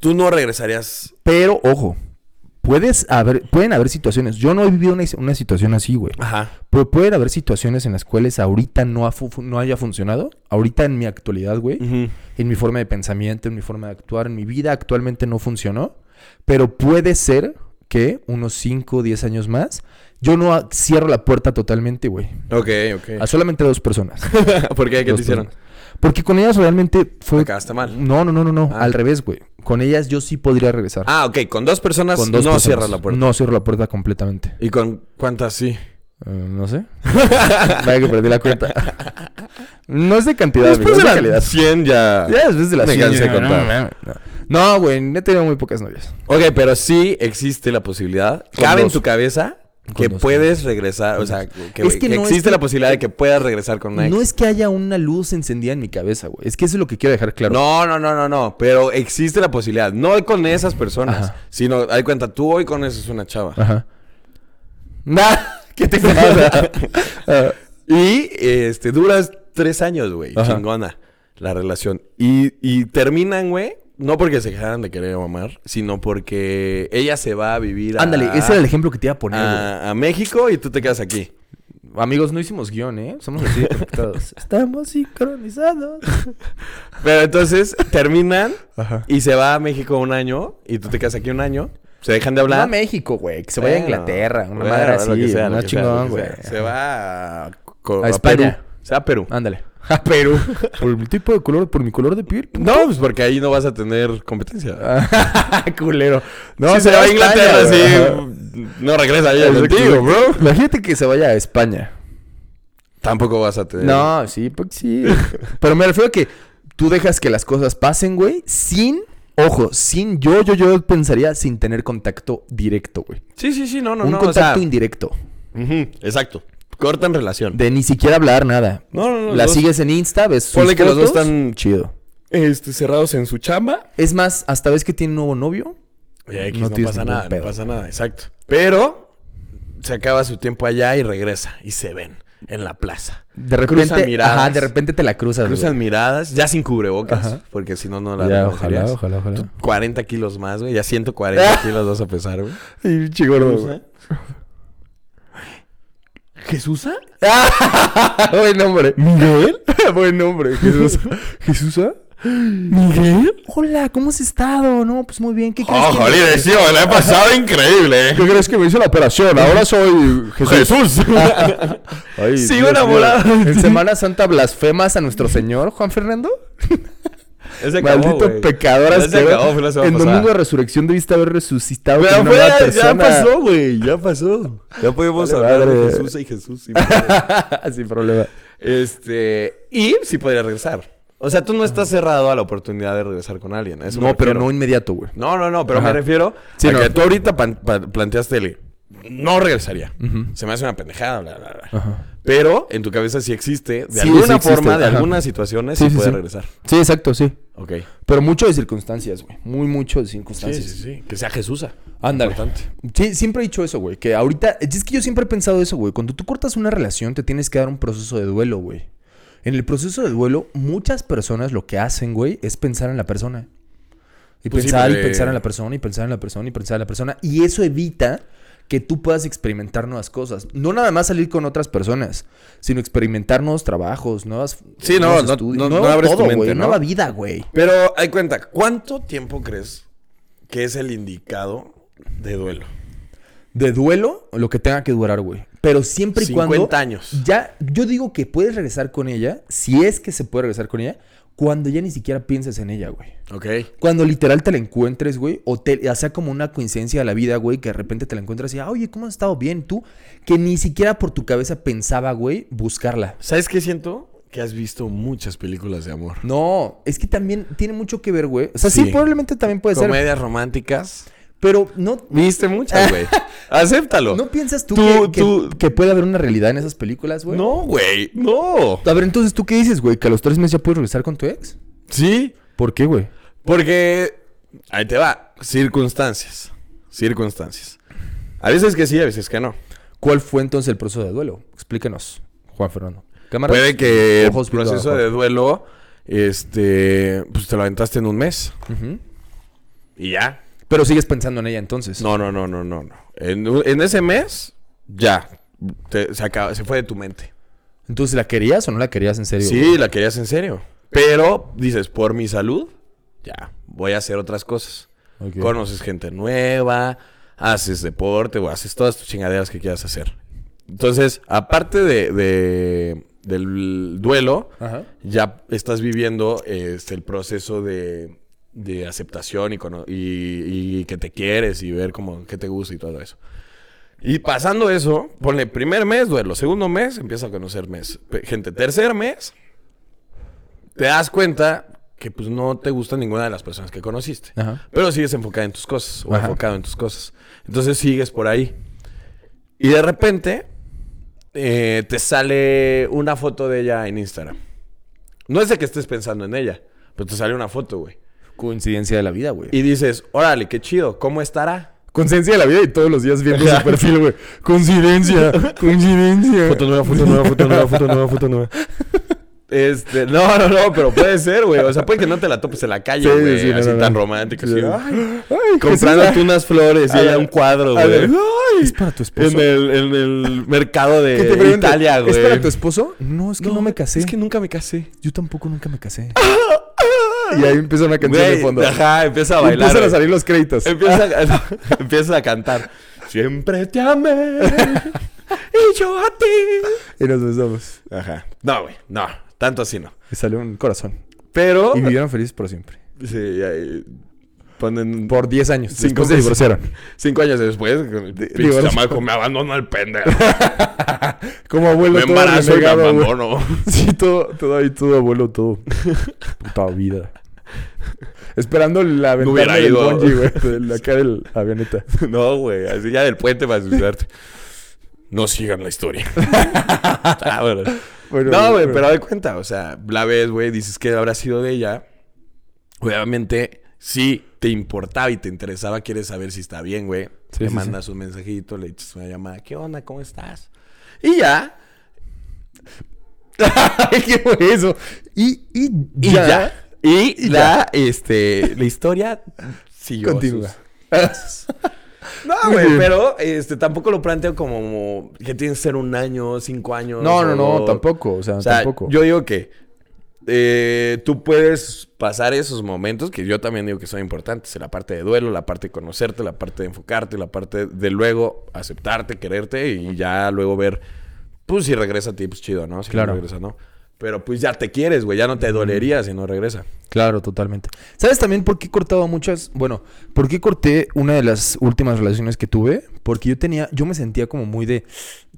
tú no regresarías. Pero, ojo, puedes haber, pueden haber situaciones. Yo no he vivido una, una situación así, güey. Ajá. Pero pueden haber situaciones en las cuales ahorita no, ha no haya funcionado. Ahorita en mi actualidad, güey. En mi forma de pensamiento, en mi forma de actuar, en mi vida actualmente no funcionó. Pero puede ser que unos 5 o 10 años más, yo no cierro la puerta totalmente, güey. Ok, ok. A solamente dos personas. ¿Por qué? ¿Qué Dos te hicieron? personas. Porque con ellas realmente fue... Acabaste mal. No, no, no, no, no. Ah. Al revés, güey. Con ellas yo sí podría regresar. Ah, ok. Con dos personas con dos no personas. cierras la puerta. No cierro la puerta completamente. ¿Y con cuántas sí? Eh, no sé. Vaya que perdí la cuenta. No es de cantidad, amigo, Después es de de la calidad. 100 ya... Ya después de la Me 100, cansé de ya, contar. no, no, no. No, güey, he tenido muy pocas novias. Ok, pero sí existe la posibilidad. Cabe en tu cabeza que puedes regresar. O sea, que, Es que que no es existe que- la posibilidad de que puedas regresar con una ex. No es que haya una luz encendida en mi cabeza, güey. Es que eso es lo que quiero dejar claro. No, no, no, no, no. Pero existe la posibilidad. No con esas personas. Ajá. Sino, hay cuenta, tú hoy conoces una chava. Ajá. Nah, ¿qué te pasa? Y este, duras tres años, güey. Chingona la relación. Y, y terminan, güey. No porque se dejaran de querer mamar, sino porque ella se va a vivir a, Ándale, ese era el ejemplo que te iba a poner, güey. a, a México y tú te quedas aquí. Amigos, no hicimos guion, ¿eh? Somos así conectados. Estamos sincronizados. Pero entonces terminan Ajá. y se va a México un año y tú te quedas aquí un año. Se dejan de No a hablar. México, güey. Que se vaya a Inglaterra. Una bueno, madre así. lo una que sea, chingón, lo que güey. sea. Se va a, co- A a España. Perú. Se va a Perú. Ándale. A Perú. Por el tipo de color, por mi color de piel. No, pues porque ahí no vas a tener competencia. Culero. No, si se va a Inglaterra, sí. No regresa ya contigo, bro. Imagínate que se vaya a España. Tampoco vas a tener. No, sí, pues sí. Pero me refiero a que tú dejas que las cosas pasen, güey, sin, ojo, sin yo, yo, yo pensaría sin tener contacto directo, güey. Sí, sí, sí, no, no, Un no. o contacto sea, indirecto. exacto. Cortan relación. De ni siquiera hablar nada. No, no, no. La los- sigues en Insta, ves sus Ponle que los dos están- Chido. este, cerrados en su chamba. Es más, hasta ves que tiene un nuevo novio. Y X, No pasa nada, pedo. no pasa nada, exacto. Pero se acaba su tiempo allá y regresa y se ven en la plaza. De Cruzan repente, miradas. ajá, de repente te la cruzas. güey. Cruzan miradas, ya sin cubrebocas, Ajá. porque si no, no la Ya, ojalá, ojalá, ojalá. 40 kilos más, güey, ya 140 kilos vas a pesar, güey. Y chigordo, güey. ¿Jesusa? Buen nombre. ¿Miguel? Buen nombre. Jesús. ¿Jesús? ¿Miguel? Hola, ¿cómo has estado? No, pues muy bien. ¿Qué crees Oh, que joder, sí, me la he pasado increíble. ¿Qué crees que me hizo la operación? Ahora soy Jesús. Ay, Sigo enamorado ¿En. Semana Santa blasfemas a nuestro Señor, Juan Fernando? Acabó, Maldito pecador Ya se asqueroso. acabó, fue la semana En pasada. domingo de resurrección debiste haber resucitado Pero con una ya pasó, güey, ya pasó. Ya podemos Vale, hablar de. Jesús y Jesús. sin problema. Sin problema. este, y sí podría regresar. O sea, tú no estás cerrado a la oportunidad de regresar con alguien. eso No, pero no inmediato, güey. No, no, no, pero Ajá. me refiero Sí, a no. que tú ahorita pan- planteaste el... No regresaría. Se me hace una pendejada, bla, bla, bla. Ajá. Pero en tu cabeza sí existe, de Sí, alguna sí existe, forma, de ajá. algunas situaciones, Sí, sí, sí, puede sí. regresar. Sí, exacto, sí. Ok. Pero mucho de circunstancias, güey. Muy mucho de Sí, circunstancias. sí, sí. Que sea Jesús. Ándale. Sí, siempre he dicho eso, güey. Que ahorita. Es que yo siempre he pensado eso, güey. Cuando tú cortas una relación, te tienes que dar un proceso de duelo, güey. En el proceso de duelo, muchas personas lo que hacen, güey, es pensar en la persona. Y Pues sí, pensar y pensar en la persona y pensar en la persona y pensar en la persona. Y eso evita que tú puedas experimentar nuevas cosas. No nada más salir con otras personas, sino experimentar nuevos trabajos, nuevas. Sí, no, no- no- no abres tu todo, mente, ¿no? Nueva vida, güey. Pero hay cuenta, ¿cuánto tiempo crees que es el indicado de duelo? De duelo, lo que tenga que durar, güey. Pero siempre y 50 cuando. años. Ya, yo digo que puedes regresar con ella, si es que se puede regresar con ella, cuando ya ni siquiera pienses en ella, güey. Ok. Cuando literal te la encuentres, güey, o te, sea como una coincidencia de la vida, güey, que de repente te la encuentras y, ah, oye, ¿cómo has estado bien? Tú, que ni siquiera por tu cabeza pensaba, güey, buscarla. ¿Sabes qué siento? Que has visto muchas películas de amor. No, es que también tiene mucho que ver, güey. O sea, sí, Sí. probablemente también puede ser. Comedias románticas. Pero no, Viste muchas, güey. Acéptalo. ¿no piensas tú, Tú- que, que- tú- que puede haber una realidad en esas películas, güey? No, güey. No. A ver, entonces, ¿tú qué dices, güey? ¿Que a los tres meses ya puedes regresar con tu ex? Sí. ¿Por qué, güey? Porque ahí te va. Circunstancias. Circunstancias. A veces que sí, a veces que no. ¿Cuál fue entonces el proceso de duelo? Explícanos, Juan Fernando. Cámara. Puede que el proceso de duelo, este, pues te lo aventaste en un mes. Ujú. Y ya. Pero sigues pensando en ella entonces. No, no, no, no, no, no. En, en ese mes, ya. Te- se, acaba, se fue de tu mente. Entonces, ¿la querías o no la querías en serio? Sí, la querías en serio. Pero dices, por mi salud, ya, voy a hacer otras cosas. Conoces gente nueva, haces deporte o haces todas tus chingaderas que quieras hacer. Entonces, aparte de, de- del duelo, Ajá. ya estás viviendo este, el proceso de, de aceptación y, cono- y, y que te quieres y ver como qué te gusta y todo eso. Y pasando eso, ponle primer mes, duelo. Segundo mes, empieza a conocer mes, gente. Tercer mes, te das cuenta que pues no te gusta ninguna de las personas que conociste. Ajá. Pero sigues enfocada en tus cosas o Ajá. enfocado en tus cosas. Entonces sigues por ahí. Y de repente eh, te sale una foto de ella en Instagram. No es de que estés pensando en ella, pero te sale una foto, güey. Coincidencia de la vida, güey. Y dices, órale, qué chido, ¿cómo estará? Coincidencia de la vida y todos los días viendo su perfil, güey. Coincidencia, coincidencia. Foto nueva, foto nueva, foto nueva, foto nueva, foto nueva. Este, no, no, no, pero puede ser, güey. O sea, puede que no te la topes en la calle, Sí, güey. sí, no, así no, no. tan romántica. Sí. así, ay, Ay, comprándote Jesús, unas flores y ver, un cuadro, a ver, güey. ay, ¿Es para tu esposo? En el, en el mercado ¿Qué te de pregunto? Italia, güey. ¿Es para tu esposo? No, es que no, me casé. Es que nunca me casé. Yo tampoco nunca me casé. Y ahí empieza una canción de fondo. Ajá, empieza a Y bailar. empiezan a salir los créditos. Empieza, a, empieza a cantar. Siempre te amé. y yo a ti. Y nos besamos. Ajá. No, güey. No. Tanto así no. Y salió un corazón. Pero. Y vivieron felices por siempre. Sí, ahí ponen. Por 10 años. Cinco se divorciaron. Cinco años después, el pinche divorcio. chamaco me abandonó el pendejo. Como abuelo me todo embarazo y me abandono. Sí, todo, todo ahí, todo abuelo, todo. Puta vida. Esperando la ventana del bungee, güey. De la acá de la avioneta. No, güey. Así ya del puente para suicidarte. No sigan la historia. Ah, bueno. Bueno, No, güey, pero de cuenta, o sea, la ves, güey, dices que habrá sido de ella. Obviamente, sí te importaba y te interesaba, quieres saber si está bien, güey. Sí, le sí, mandas un mensajito, le echas una llamada, ¿qué onda? ¿Cómo estás? Y ya, ¿Qué fue eso? Y, y, y ya. Y, Y la, este, la historia siguió. Continúa. sus- No, güey, pero este, tampoco lo planteo como que tiene que ser un año, cinco años. No, no, no, o- tampoco. O sea, O sea, tampoco. yo digo que eh, tú puedes pasar esos momentos que yo también digo que son importantes. La parte de duelo, la parte de conocerte, la parte de enfocarte, la parte de luego aceptarte, quererte y ya luego ver, pues si regresa a ti, pues chido, ¿no? Si Claro. no regresa, ¿no? Pero pues ya te quieres, güey, ya no te dolería si no regresa. Claro, totalmente. ¿Sabes también por qué he cortado muchas? Bueno, ¿por qué corté una de las últimas relaciones que tuve? Porque yo tenía, yo me sentía como muy de,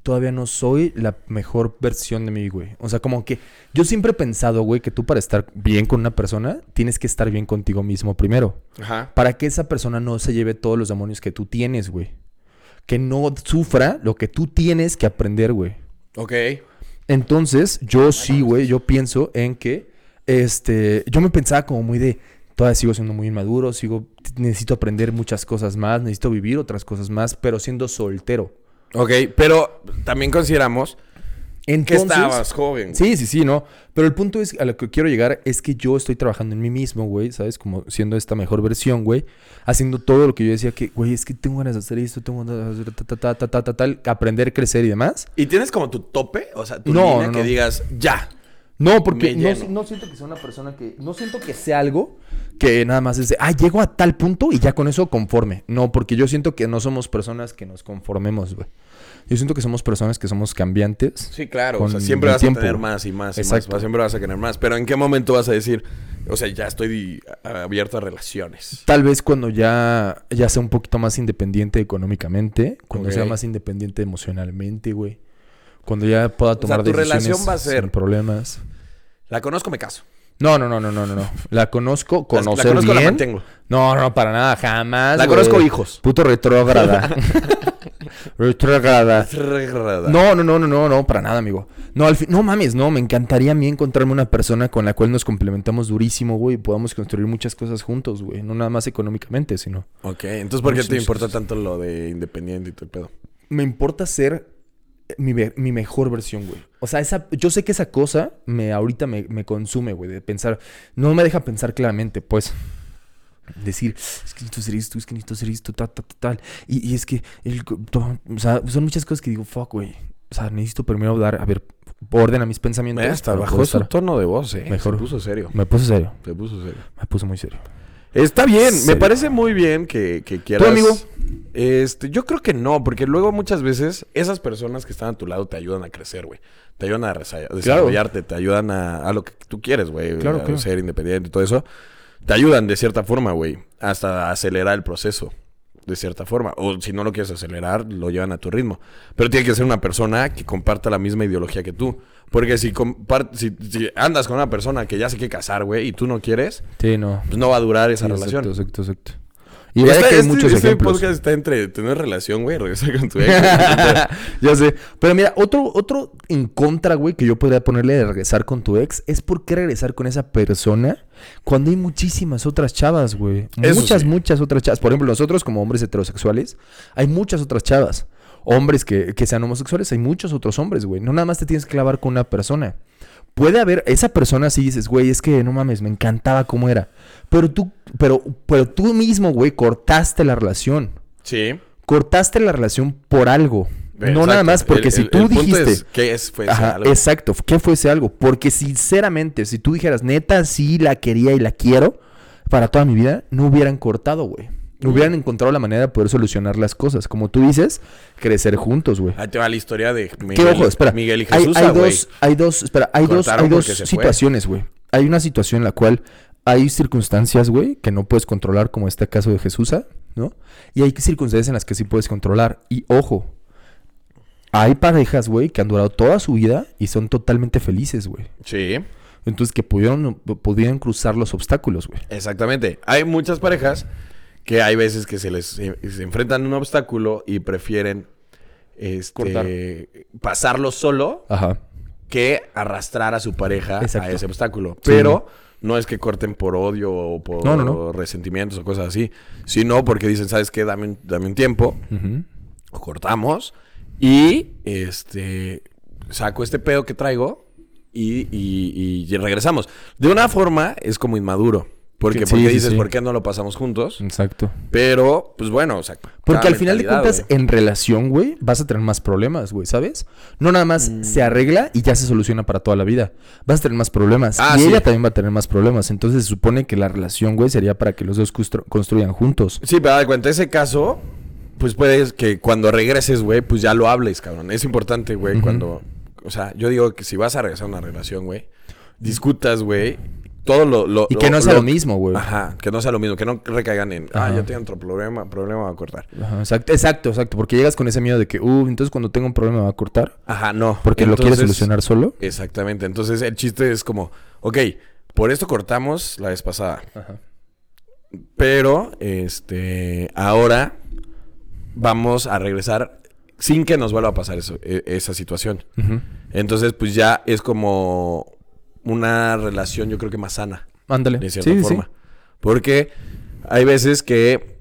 todavía no soy la mejor versión de mí, güey. O sea, como que yo siempre he pensado, güey, que tú para estar bien con una persona, tienes que estar bien contigo mismo primero. Ajá. Para que esa persona no se lleve todos los demonios que tú tienes, güey. Que no sufra lo que tú tienes que aprender, güey. Ok. Entonces, yo sí, güey, yo pienso en que, este, yo me pensaba como muy de, todavía sigo siendo muy inmaduro, sigo, necesito aprender muchas cosas más, necesito vivir otras cosas más, pero siendo soltero. Ok, pero también consideramos que Entonces, estabas joven. Sí, sí, sí, no. Pero el punto es, a lo que quiero llegar es que yo estoy trabajando en mí mismo, güey, ¿sabes? Como siendo esta mejor versión, güey. Haciendo todo lo que yo decía que, güey, es que tengo ganas de hacer esto, tengo ganas de hacer ta, ta, ta, ta, ta, ta, tal, aprender, crecer y demás. ¿Y tienes como tu tope? O sea, tu No, línea no, que no. digas, ya. No, porque no, no siento que sea una persona que. No siento que sea algo que nada más es de. Ah, llego a tal punto y ya con eso conforme. No, porque yo siento que no somos personas que nos conformemos, güey. Yo siento que somos personas que somos cambiantes. Sí, claro. O sea, siempre vas tiempo, a tener más y más y Exacto. más. Siempre vas a querer más. Pero ¿en qué momento vas a decir, o sea, ya estoy abierto a relaciones? Tal vez cuando ya, ya sea un poquito más independiente económicamente, cuando sea más independiente emocionalmente, güey. Cuando ya pueda sea, tomar tu decisiones relación va a ser- sin problemas. La conozco, me caso. No, no, no, no, no, no. La conozco, La- conocer la conozco, la bien. mantengo. No, no, para nada, jamás. La conozco hijos. Puto retrógrada. retrógrada. No, no, no, no, no, no, para nada, amigo. No, al fin, no mames, no, me encantaría a mí encontrarme una persona con la cual nos complementamos durísimo, güey, y podamos construir muchas cosas juntos, güey, no nada más económicamente, sino Ok, entonces ¿por qué te importa tanto lo de independiente y todo el pedo? me importa ser mi, mi mejor versión, güey. O sea, esa, yo sé que esa cosa me ahorita me, me consume, güey, de pensar, no me deja pensar claramente, pues. Decir, es que necesito hacer esto, es que necesito hacer esto, tal, tal, tal. Y, y es que, el, o sea, son muchas cosas que digo, fuck, güey. O sea, necesito primero dar, a ver, orden a mis pensamientos. Bajó su tono de voz, eh. Mejor. Se puso serio. Me puse serio, Se puso serio. me puse muy serio. Está bien, me parece muy bien que, que quieras. amigo? Este, yo creo que no, porque luego muchas veces esas personas que están a tu lado te ayudan a crecer, güey. Te ayudan a desarrollarte, te ayudan a, a lo que tú quieres, güey. Claro, a claro. ser independiente y todo eso. Te ayudan de cierta forma, güey. Hasta acelerar el proceso. de cierta forma. O si no lo quieres acelerar, lo llevan a tu ritmo. Pero tiene que ser una persona que comparta la misma ideología que tú. Porque si, si, si andas con una persona que ya se quiere casar, güey, y tú no quieres, Sí, no. pues no va a durar esa Sí, relación. Exacto, exacto, exacto. Y vaya que hay este- muchos este ejemplos. podcast está entre tener relación, güey, regresar con tu ex. ya sé. Pero mira, otro, otro en contra, güey, que yo podría ponerle de regresar con tu ex es por qué regresar con esa persona cuando hay muchísimas otras chavas, güey. Eso Muchas, sí. muchas otras chavas. Por ejemplo, nosotros como hombres heterosexuales, hay muchas otras chavas. Hombres que, que sean homosexuales, hay muchos otros hombres, güey. No nada más te tienes que clavar con una persona. Puede haber, esa persona sí dices, güey, es que no mames, me encantaba cómo era. Pero tú, pero, pero tú mismo, güey, cortaste la relación sí. cortaste la relación por algo. no Exacto. nada más porque El- si el- tú el punto dijiste... es, ¿Qué es? Fue ese Ajá, algo. exacto. ¿Qué fue ese algo? Porque sinceramente, si tú dijeras, neta, sí la quería y la quiero para toda mi vida, no hubieran cortado, güey. No hubieran encontrado la manera de poder solucionar las cosas. Como tú dices, crecer juntos, güey. Ahí te va la historia de ¿Qué Miguel, ojo? Espera. Miguel y hay, Jesús, hay güey. dos, hay dos, espera, hay dos, hay dos situaciones, güey. Hay una situación en la cual hay circunstancias, güey, que no puedes controlar, como este caso de Jesús, ¿no? Y hay circunstancias en las que sí puedes controlar. Y ojo, hay parejas, güey, que han durado toda su vida y son totalmente felices, güey. Sí, Entonces que pudieron, pudieron cruzar los obstáculos, güey. exactamente. Hay muchas parejas que hay veces que se les se, se enfrentan a un obstáculo y prefieren este, pasarlo solo Ajá. que arrastrar a su pareja Exacto. a ese obstáculo. Sí. Pero no es que corten por odio o por No, no, no. resentimientos o cosas así, sino porque dicen, ¿sabes qué? Dame un, dame un tiempo, Ujú. cortamos y este saco este pedo que traigo y, y- y regresamos. De una forma es como inmaduro. Porque, Sí, porque sí, dices, sí. ¿por qué no lo pasamos juntos? Exacto. Pero, pues bueno, o sea. Porque al final de cuentas, en relación, güey, vas a tener más problemas, güey, ¿sabes? No nada más Mm. se arregla y ya se soluciona para toda la vida. Vas a tener más problemas. Ah, y ella también va a tener más problemas. Entonces se supone que la relación, güey, sería para que los dos constru- construyan juntos. Sí, pero de cuenta, ese caso, pues puedes que cuando regreses, güey, pues ya lo hables, cabrón. Es importante, güey, cuando. O sea, yo digo que si vas a regresar a una relación, güey, discutas, güey. Todo lo, lo- Y que no sea lo mismo, güey. Ajá, que no sea lo mismo, que no recaigan en, ah, yo tengo otro problema, problema va a cortar. Ajá, exacto, exacto, exacto. Porque llegas con ese miedo de que, uh, entonces cuando tengo un problema va a cortar. Ajá, no. Porque lo quieres solucionar solo. Exactamente. Entonces el chiste es como, ok, por esto cortamos la vez pasada. Ajá. Pero, este, ahora vamos a regresar sin que nos vuelva a pasar eso, e- esa situación. Entonces, pues ya es como una relación, yo creo que más sana, Ándale. de cierta Sí, sí, forma. Porque hay veces que,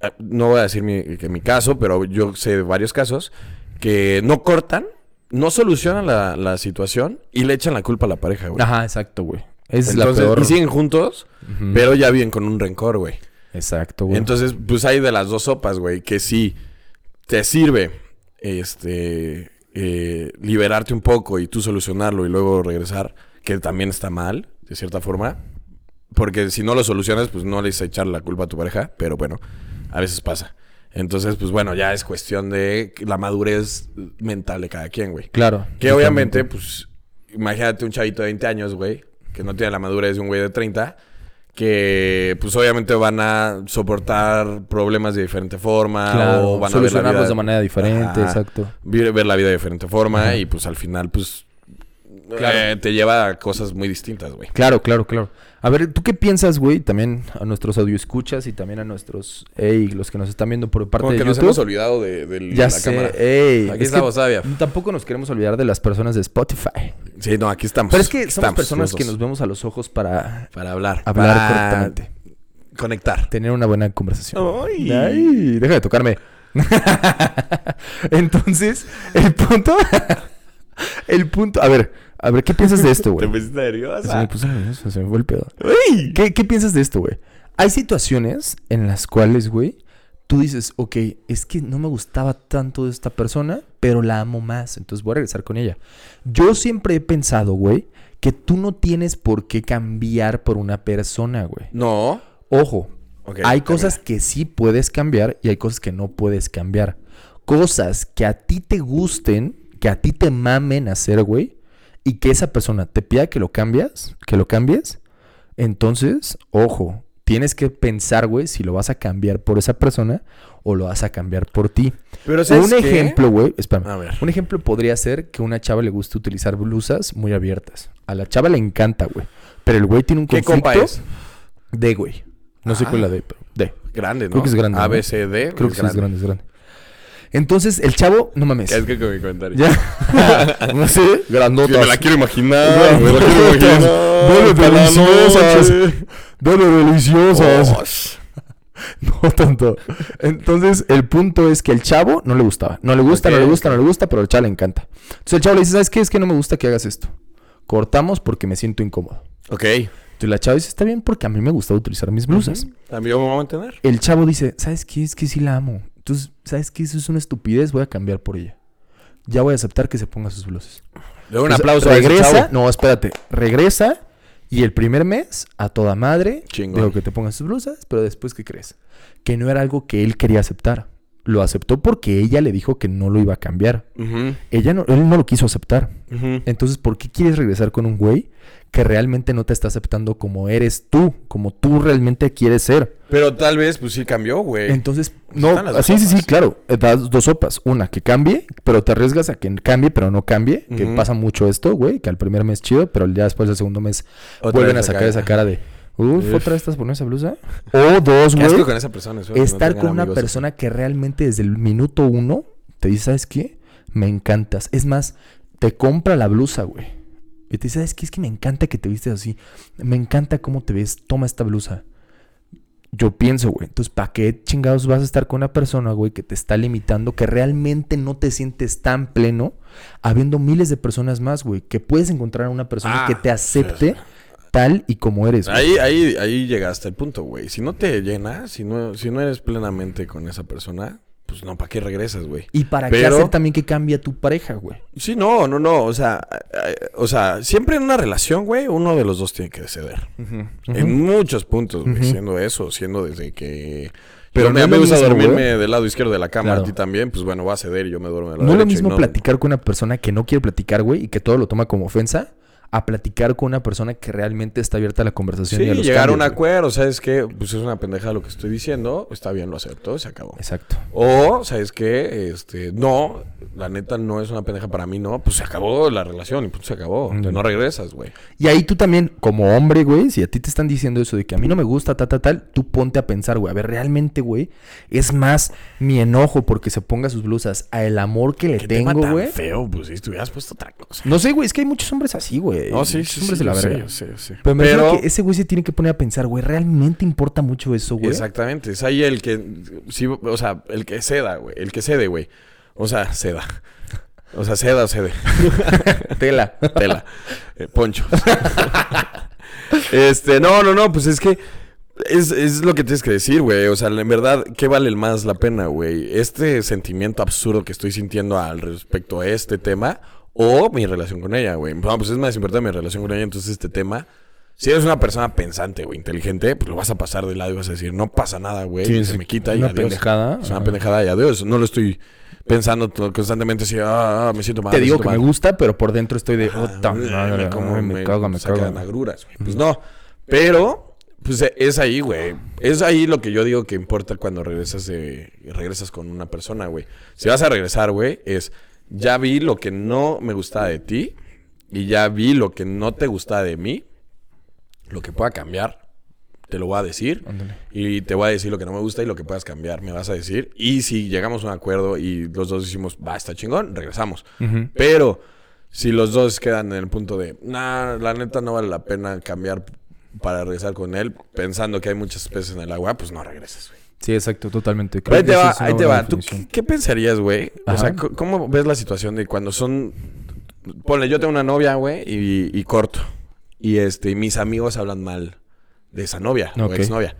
eh, no voy a decir mi, que mi caso, pero yo sé de varios casos, que no cortan, no solucionan la, la situación y le echan la culpa a la pareja, güey. Ajá, exacto, güey. Es Entonces, la peor. y siguen juntos, pero ya viven con un rencor, güey. Exacto, güey. Entonces, pues hay de las dos sopas, güey, que sí te sirve este eh, liberarte un poco y tú solucionarlo y luego regresar, que también está mal, de cierta forma. Porque si no lo solucionas, pues no le a echar la culpa a tu pareja, pero bueno, a veces pasa. Entonces, pues bueno, ya es cuestión de la madurez mental de cada quien, güey. claro. Que obviamente, pues, imagínate un chavito de 20 años, güey, que no tiene la madurez de un güey de 30, que pues obviamente van a soportar problemas de diferente forma Claro, o van a ver la solucionarlos vida- de manera diferente, Ajá. exacto. ver, ver la vida de diferente forma Ajá. y pues al final, pues, Claro. eh, te lleva a cosas muy distintas, güey. Claro, claro, claro. A ver, ¿tú qué piensas, güey? También a nuestros escuchas y también a nuestros, ey, los que nos están viendo por parte Como de que nos YouTube. hemos olvidado de, de ya la sé, cámara. ey. Aquí es estamos todavía. Tampoco nos queremos olvidar de las personas de Spotify. Sí, no, aquí estamos. Pero es que somos estamos, personas que nos vemos a los ojos para Para hablar. hablar para correctamente. Conectar. Tener una buena conversación. Ay. Ay, deja de tocarme. Entonces, el punto. el punto. A ver, a ver, ¿qué piensas de esto, güey? pusiste nerviosa. Se me se me fue el pedo. ¿Qué, qué piensas de esto, güey? Hay situaciones en las cuales, güey, tú dices, ok, es que no me gustaba tanto de esta persona, pero la amo más, entonces voy a regresar con ella. Yo siempre he pensado, güey, que tú no tienes por qué cambiar por una persona, güey. No. Ojo, Ok, hay cosas que sí puedes cambiar y hay cosas que no puedes cambiar. Cosas que a ti te gusten, que a ti te mamen hacer, güey, y que esa persona te pida que lo cambias, que lo cambies. Entonces, ojo, tienes que pensar, güey, si lo vas a cambiar por esa persona o lo vas a cambiar por ti. Pero un ¿sabes qué? ejemplo, güey, espérame. A ver. Un ejemplo podría ser que a una chava le gusta utilizar blusas muy abiertas. A la chava le encanta, güey. Pero el güey tiene un ¿Qué conflicto compa es? de, güey. No sé Ah. cuál es la de, pero de. Grande, ¿no? Creo que es grande, A, ¿no? B, C, D. Creo que sí es grande, es grande. Entonces, el chavo, no mames. Es que con mi comentario. Ya. no sé, grandotas. me la quiero imaginar. Me la quiero imaginar. Dale, deliciosas. Dale, deliciosas. Oh, No tanto. Entonces, el punto es que el chavo no le gustaba. No le gusta, no le gusta, no le gusta, pero al chavo le encanta. Entonces el chavo le dice, ¿sabes qué? Es que no me gusta que hagas esto. Cortamos porque me siento incómodo. Ok. Entonces la chava dice, está bien porque a mí me gusta utilizar mis blusas. También vamos a mantener. El chavo dice, ¿sabes qué? Es que sí la amo. Entonces, ¿sabes qué? Eso es una estupidez, voy a cambiar por ella. Ya voy a aceptar que se ponga sus blusas. Le doy un aplauso a ese Regresa, no, espérate. Regresa y el primer mes, a toda madre, Chingón. digo que te pongas sus blusas, pero después, ¿qué crees? Que no era algo que él quería aceptar. Lo aceptó porque ella le dijo que no lo iba a cambiar. Ella no, él no lo quiso aceptar. Entonces, ¿por qué quieres regresar con un güey que realmente no te está aceptando como eres tú, como tú realmente quieres ser? Pero tal vez, pues sí cambió, güey. Entonces, Pues no, sí, sí, sí, claro. eh, Das dos sopas. Una, que cambie, pero te arriesgas a que cambie, pero no cambie. Que pasa mucho esto, güey, que al primer mes chido, pero ya después del segundo mes Otra vuelven a sacar esa cara de, uff, Uf. otra vez estás poniendo esa blusa. O dos, güey, con esa persona. espero que no estar con una amigos. persona que realmente desde el minuto uno te dice, ¿sabes qué? Me encantas. Es más, te compra la blusa, güey. Y te dice, ¿sabes qué? Es que me encanta que te vistes así. Me encanta cómo te ves. Toma esta blusa. Yo pienso, güey. Entonces, ¿para qué chingados vas a estar con una persona, güey, que te está limitando, que realmente no te sientes tan pleno, habiendo miles de personas más, güey, que puedes encontrar a una persona Ah, que te acepte sí, tal y como eres. Ahí, ahí, ahí llegaste al punto, güey. Si no te llena, si no, si no eres plenamente con esa persona, pues no, ¿para qué regresas, güey? Y para qué hacer también que cambie a tu pareja, güey. Sí, no, no, no. O sea, eh, o sea, siempre en una relación, güey, uno de los dos tiene que ceder. En muchos puntos, güey. Siendo eso, siendo desde que. Pero me, me gusta mismo, dormirme güey. del lado izquierdo de la cama, Claro. a ti también, pues bueno, va a ceder y yo me duermo del lado No es lo mismo platicar con una persona que no quiere platicar, güey, y que todo lo toma como ofensa, a platicar con una persona que realmente está abierta a la conversación y a los llegar a un cambios, acuerdo, ¿sabes qué? Pues es una pendeja lo que estoy diciendo, está bien, lo acepto, se acabó. Exacto. O, ¿sabes qué? Este, no, la neta no es una pendeja para mí, no, pues se acabó la relación y pues se acabó. Mm. No regresas, güey. Y ahí tú también, como hombre, güey, si a ti te están diciendo eso de que a mí no me gusta, tal, tal, tal, tú ponte a pensar, güey, a ver, realmente, güey, es más mi enojo porque se ponga sus blusas a el amor que le ¿Qué tema tengo, güey. feo, pues si estuvieras puesto otra cosa. No sé, güey, es que hay muchos hombres así, güey. No, sí, sí, sí, la yo sé, verga. yo sé, yo sé. Pero me Pero- que ese güey se tiene que poner a pensar, güey, ¿realmente importa mucho eso, güey? Exactamente, es ahí el que, sí, o sea, el que ceda, güey, el que cede, güey. O sea, ceda. O sea, ceda o cede. Tela. Tela. Eh, poncho. este, no, no, no, pues es que es, es lo que tienes que decir, güey. O sea, en verdad, ¿qué vale más la pena, güey? ¿Este sentimiento absurdo que estoy sintiendo al respecto a este tema o mi relación con ella, güey? No, pues es más importante mi relación con ella, entonces este tema... Si eres una persona pensante, güey, inteligente, pues lo vas a pasar de lado y vas a decir, no pasa nada, güey, Sí, se me quita y una adiós. pendejada. Es una pendejada y adiós. No lo estoy pensando constantemente así, ah, ah, me siento mal. Te digo que me gusta, pero por dentro estoy de, Ah, "Ota madre, me, como me, me caga, me caga. agruras, güey. Pues no. Pero, pues e- es ahí, güey. Es ahí lo que yo digo que importa cuando regresas de, regresas con una persona, güey. Si vas a regresar, güey, es ya vi lo que no me gustaba de ti y ya vi lo que no te gustaba de mí. Lo que pueda cambiar, te lo voy a decir. Ándale. Y te voy a decir lo que no me gusta y lo que puedas cambiar, me vas a decir. Y si llegamos a un acuerdo y los dos decimos, va, está chingón, regresamos. Pero si los dos quedan en el punto de, nah, la neta no vale la pena cambiar para regresar con él, pensando que hay muchas peces en el agua, pues no regresas, güey. Sí, exacto, totalmente. Pero ahí te va, ahí te va. ¿Tú definición. qué, qué pensarías, güey? O sea, ¿cómo ves la situación de cuando son... Ponle, yo tengo una novia, güey, y, y corto. Y este, mis amigos hablan mal de esa novia Ok. o exnovia.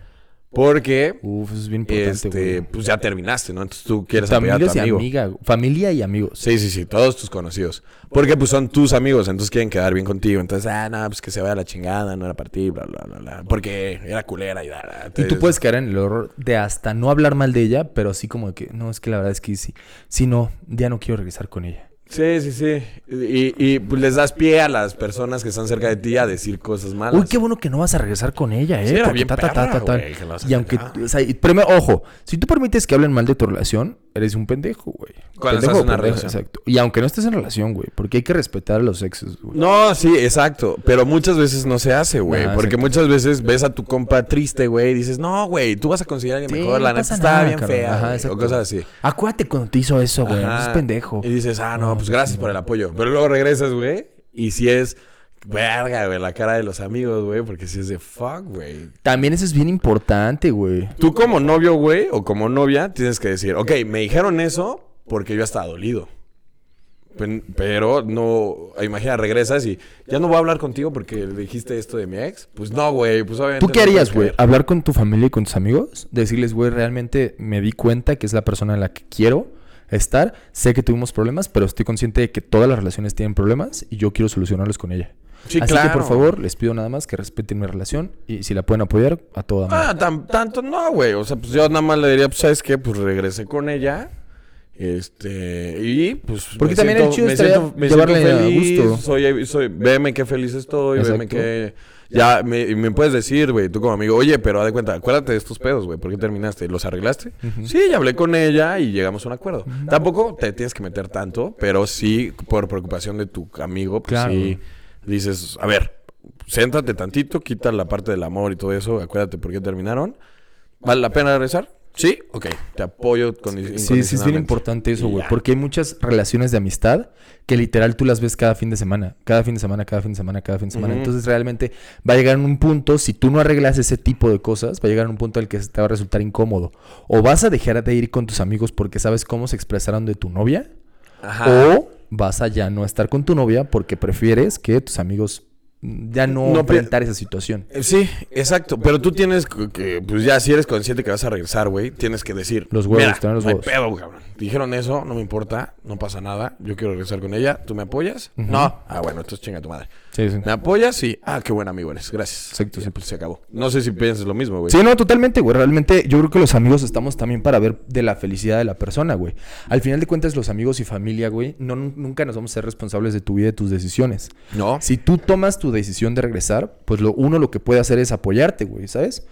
Porque, Uf, eso es bien importante, este, pues ya terminaste, ¿no? Entonces tú quieres apoyar a tu y amiga, familia y amigos. Sí, sí, sí, todos tus conocidos. Porque pues son tus amigos, entonces quieren quedar bien contigo. Entonces, ah, no, pues que se vaya a la chingada, no era para ti, bla, bla, bla, bla. Porque era culera y da. Y tú puedes caer en el horror de hasta no hablar mal de ella, pero así como de que, no, es que la verdad es que sí. Si no, ya no quiero regresar con ella. Sí, sí, sí. Y, y, pues, les das pie a las personas que están cerca de ti a decir cosas malas. Uy, qué bueno que no vas a regresar con ella, ¿eh? Sí, Porque bien ta, ta, ta, perra, ta, ta. güey, que la vas a Y aunque, cagar. o sea, y primero, ojo, si tú permites que hablen mal de tu relación, eres un pendejo, güey. Cuando Pendejo estás en una pendeja, relación. Exacto. Y aunque no estés en relación, güey, porque hay que respetar a los exes, güey. No, sí, exacto. Pero muchas veces no se hace, güey. Ah, porque exacto. muchas veces ves a tu compa triste, güey, y dices, no, güey, tú vas a conseguir a alguien Sí, mejor. La neta está bien fea. Ajá, güey", exacto. o cosas así. Acuérdate cuando te hizo eso, güey. Seas pendejo. Y dices, ah, no, pues pues gracias no. por el apoyo. Pero luego regresas, güey. Y si es, verga, güey, la cara de los amigos, güey. Porque si es de fuck, güey. También eso es bien importante, güey. Tú como novio, güey, o como novia, tienes que decir, ok, me dijeron eso porque yo estaba dolido. Pero no, imagina, regresas y ya no voy a hablar contigo porque le dijiste esto de mi ex. Pues no, güey, pues obviamente. ¿Tú qué harías, güey? ¿Hablar con tu familia y con tus amigos? Decirles, güey, realmente me di cuenta que es la persona en la que quiero estar. Sé que tuvimos problemas, pero estoy consciente de que todas las relaciones tienen problemas y yo quiero solucionarlos con ella. Sí, Así claro. que, por favor, les pido nada más que respeten mi relación y si la pueden apoyar, a toda madre. Ah, tan- tanto no, güey. O sea, pues yo nada más le diría, pues, ¿sabes qué? Pues regresé con ella. Este, y pues. Porque me también el siento- chido estaría siento, me llevarle siento a feliz, gusto. Soy, soy, veme qué feliz estoy, veme Exacto. qué. Ya, me, me puedes decir, güey, tú como amigo, oye, pero haz de cuenta, acuérdate de estos pedos, güey, ¿por qué terminaste? ¿Los arreglaste? Sí, ya hablé con ella y llegamos a un acuerdo. Tampoco te tienes que meter tanto, pero sí, por preocupación de tu amigo, pues Claro. sí, dices, a ver, céntrate tantito, quita la parte del amor y todo eso, acuérdate por qué terminaron. ¿Vale la pena regresar? Sí, ok, te apoyo con Sí, sí, es bien importante eso, güey. Porque hay muchas relaciones de amistad que literal tú las ves cada fin de semana. Cada fin de semana, cada fin de semana, cada fin de semana. Entonces realmente va a llegar en un punto, si tú no arreglas ese tipo de cosas, va a llegar en un punto al que te va a resultar incómodo. O vas a dejar de ir con tus amigos porque sabes cómo se expresaron de tu novia. Ajá. O vas a ya no estar con tu novia porque prefieres que tus amigos ya no, No, enfrentar esa situación. Eh, Sí, exacto. Pero tú tienes que, pues ya, si eres consciente que vas a regresar, güey, tienes que decir. Los huevos, "Mira, tener los huevos". pedo, cabrón. Dijeron eso, no me importa, no pasa nada. Yo quiero regresar con ella. ¿Tú me apoyas? No. Ah, bueno, entonces chinga tu madre. Sí, sí. ¿Me apoyas? Sí. Ah, qué buen amigo eres. Gracias. Exacto, pues se acabó. No sé si piensas lo mismo, güey. Sí, no, totalmente, güey. Realmente yo creo que los amigos estamos también para ver de la felicidad de la persona, güey. Al final de cuentas, los amigos y familia, güey, no, nun- nunca nos vamos a ser responsables de tu vida y de tus decisiones. No. Si tú tomas tu decisión de regresar, pues lo, uno lo que puede hacer es apoyarte, güey, ¿sabes?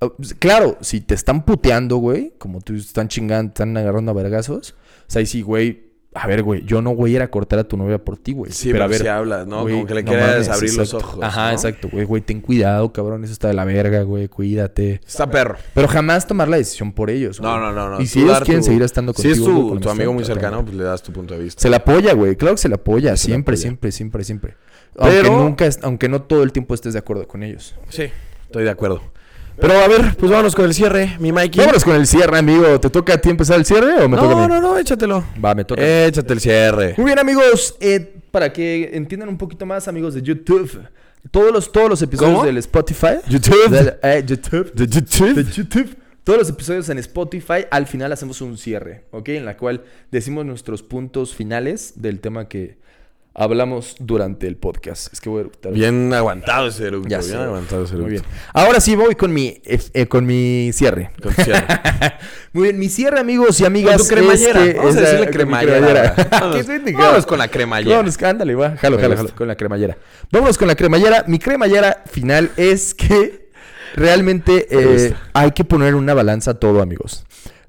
Ah, pues, Claro, si te están puteando, güey, como tú están chingando, están agarrando a vergazos, o sea, ahí sí, güey, a ver, güey, yo no voy a ir a cortar a tu novia por ti, güey. Sí, pero, si hablas, ¿no? güey, Como que le no quieres abrir los ojos. Ajá, ¿no? exacto, güey, güey, ten cuidado, cabrón, eso está de la verga, güey, cuídate. Está perro. Pero jamás tomar la decisión por ellos. güey. No, no, no, no. Y si ellos quieren tu- seguir estando Si contigo. es güey, tu, tu amigo muy cercano, pues le das tu punto de vista. Se le apoya, güey. Claro que se le apoya. Se siempre, apoya. siempre, siempre, siempre. Pero- Aunque nunca, es- aunque no todo el tiempo estés de acuerdo con ellos. Sí, estoy de acuerdo. Pero a ver, pues vámonos con el cierre, mi Mikey. Vámonos con el cierre, amigo. ¿Te toca a ti empezar el cierre o me toca a No, mí? no, no, échatelo. Va, me toca. Échate el cierre. Muy bien, amigos. eh, para que entiendan un poquito más, amigos de YouTube. Todos los, todos los episodios ¿Cómo? del Spotify. YouTube. Del- eh, YouTube. De YouTube. de YouTube. Todos los episodios en Spotify, al final hacemos un cierre, ¿ok? En la cual decimos nuestros puntos finales del tema que hablamos durante el podcast. Es que voy a eructar. Bien aguantado ese eructo. Ya bien sé. aguantado ese Muy eructo. bien. Ahora sí voy con mi, eh, eh, con mi cierre. Con cierre. Muy bien, mi cierre, amigos y amigas. Con tu cremallera. es que- Vamos es la- decirle cremallera. ¿Qué Vámonos, con la cremallera. Vámonos, ándale, va. Jalo, jalo, jalo, con la cremallera. Vámonos con la cremallera. Mi cremallera final es que realmente Me eh, hay que poner una balanza a todo, amigos.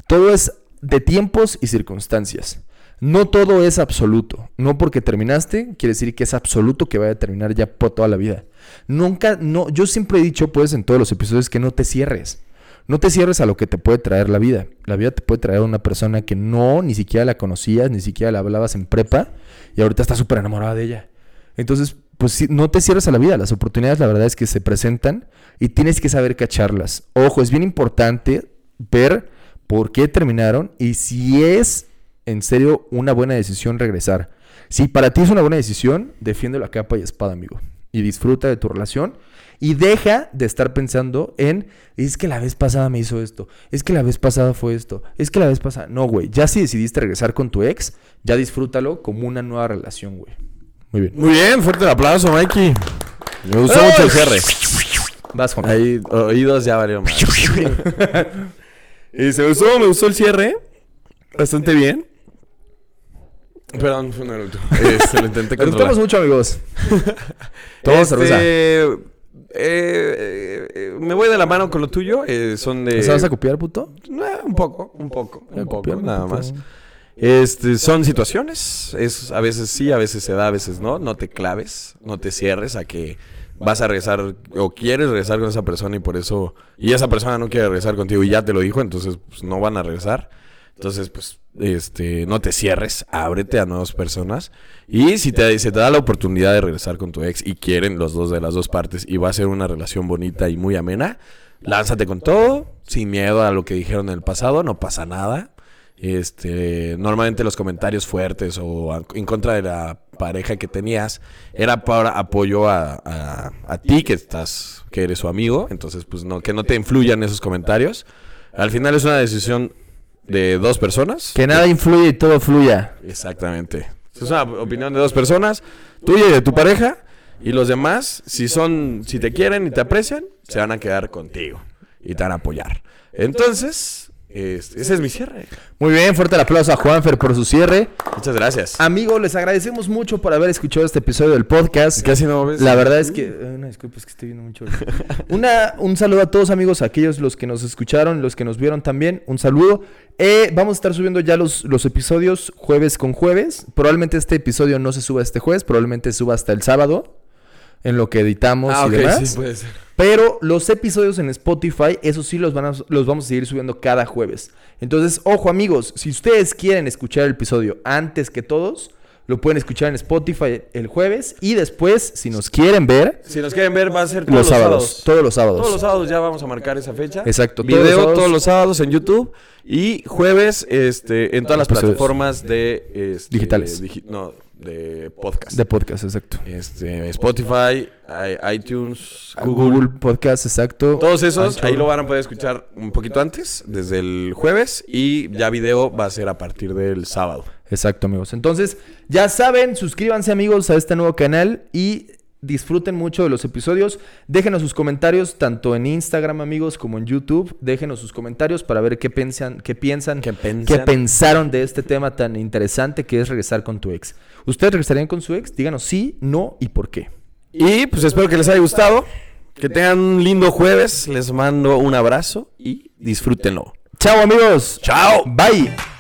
Todo es de tiempos y circunstancias. No todo es absoluto. No porque terminaste, quiere decir que es absoluto que vaya a terminar ya por toda la vida. Nunca, no, yo siempre he dicho, pues, en todos los episodios, que no te cierres. No te cierres a lo que te puede traer la vida. La vida te puede traer a una persona que no, ni siquiera la conocías, ni siquiera la hablabas en prepa, y ahorita estás súper enamorada de ella. Entonces, pues no te cierres a la vida. Las oportunidades, la verdad es que se presentan y tienes que saber cacharlas. Ojo, es bien importante ver por qué terminaron y si es en serio una buena decisión regresar. Si para ti es una buena decisión, defiéndelo a capa y espada, amigo. Y disfruta de tu relación. Y deja de estar pensando en, es que la vez pasada me hizo esto, es que la vez pasada fue esto, es que la vez pasada... No, güey, ya si decidiste regresar con tu ex, ya disfrútalo como una nueva relación, güey. Muy bien. Muy bien, fuerte el aplauso, Mikey. Me gustó ¡Ay! mucho el cierre. Vas, Juan. Ahí, oídos ya valieron más. y se me gustó, me gustó el cierre. Bastante bien. Perdón, fue un eructo. Este, lo intenté Nos controlar. mucho, amigos. Todo Este, eh, eh, eh, me voy de la mano con lo tuyo. eh, son de. ¿Se vas a copiar, puto? Eh, un poco, un poco, un poco, nada puto. más. Este, son situaciones, es, a veces sí, a veces se da, a veces no. No te claves, no te cierres a que vas a regresar o quieres regresar con esa persona y por eso, y esa persona no quiere regresar contigo y ya te lo dijo, entonces pues, no van a regresar. Entonces, pues, este, no te cierres, ábrete a nuevas personas. Y si te, se te da la oportunidad de regresar con tu ex y quieren los dos de las dos partes y va a ser una relación bonita y muy amena, lánzate con todo, sin miedo a lo que dijeron en el pasado, no pasa nada. Este, normalmente los comentarios fuertes o en contra de la pareja que tenías era para apoyo a, a- a ti que estás, que eres su amigo, entonces pues no, que no te influyan esos comentarios. Al final es una decisión de dos personas. Que nada influye y todo fluya. Exactamente. Es una opinión de dos personas, tuya y de tu pareja, y los demás, si son, si te quieren y te aprecian, se van a quedar contigo y te van a apoyar. Entonces, es- ese es mi cierre. Muy bien, fuerte el aplauso a Juanfer por su cierre. Muchas gracias. Amigos, les agradecemos mucho por haber escuchado este episodio del podcast. Casi no ves. La verdad es que. eh, Una disculpa, es que estoy viendo mucho. Una, un saludo a todos, amigos, a aquellos los que nos escucharon, los que nos vieron también. Un saludo. Eh, vamos a estar subiendo ya los, los episodios jueves con jueves. Probablemente este episodio no se suba este jueves, probablemente suba hasta el sábado. En lo que editamos Ah, y demás. sí, puede ser. Pero los episodios en Spotify, eso sí los, van a- los vamos a seguir subiendo cada jueves. Entonces, ojo amigos, si ustedes quieren escuchar el episodio antes que todos, lo pueden escuchar en Spotify el jueves. Y después, si nos quieren ver, Si nos quieren ver, va a ser todos los sábados. Todos los sábados. Todos los sábados ya vamos a marcar esa fecha. Exacto, todos los Video sábados. todos los sábados en YouTube y jueves este, en todas las plataformas de este, Digitales. digi- no, de podcast. De podcast, exacto. Este, Spotify, iTunes, Google, Google. Podcast, exacto. Todos esos, Anchor. ahí lo van a poder escuchar un poquito antes, desde el jueves, y ya video va a ser a partir del sábado. Exacto, amigos. Entonces, ya saben, suscríbanse, amigos, a este nuevo canal y disfruten mucho de los episodios. Déjenos sus comentarios tanto en Instagram, amigos, como en YouTube. Déjenos sus comentarios para ver qué piensan, qué piensan, ¿Qué pensaron de este tema tan interesante que es regresar con tu ex. ¿Ustedes regresarían con su ex? Díganos sí, no y por qué. Y pues espero que les haya gustado, que tengan un lindo jueves, les mando un abrazo y disfrútenlo. Chao, amigos. ¡Chao! Bye.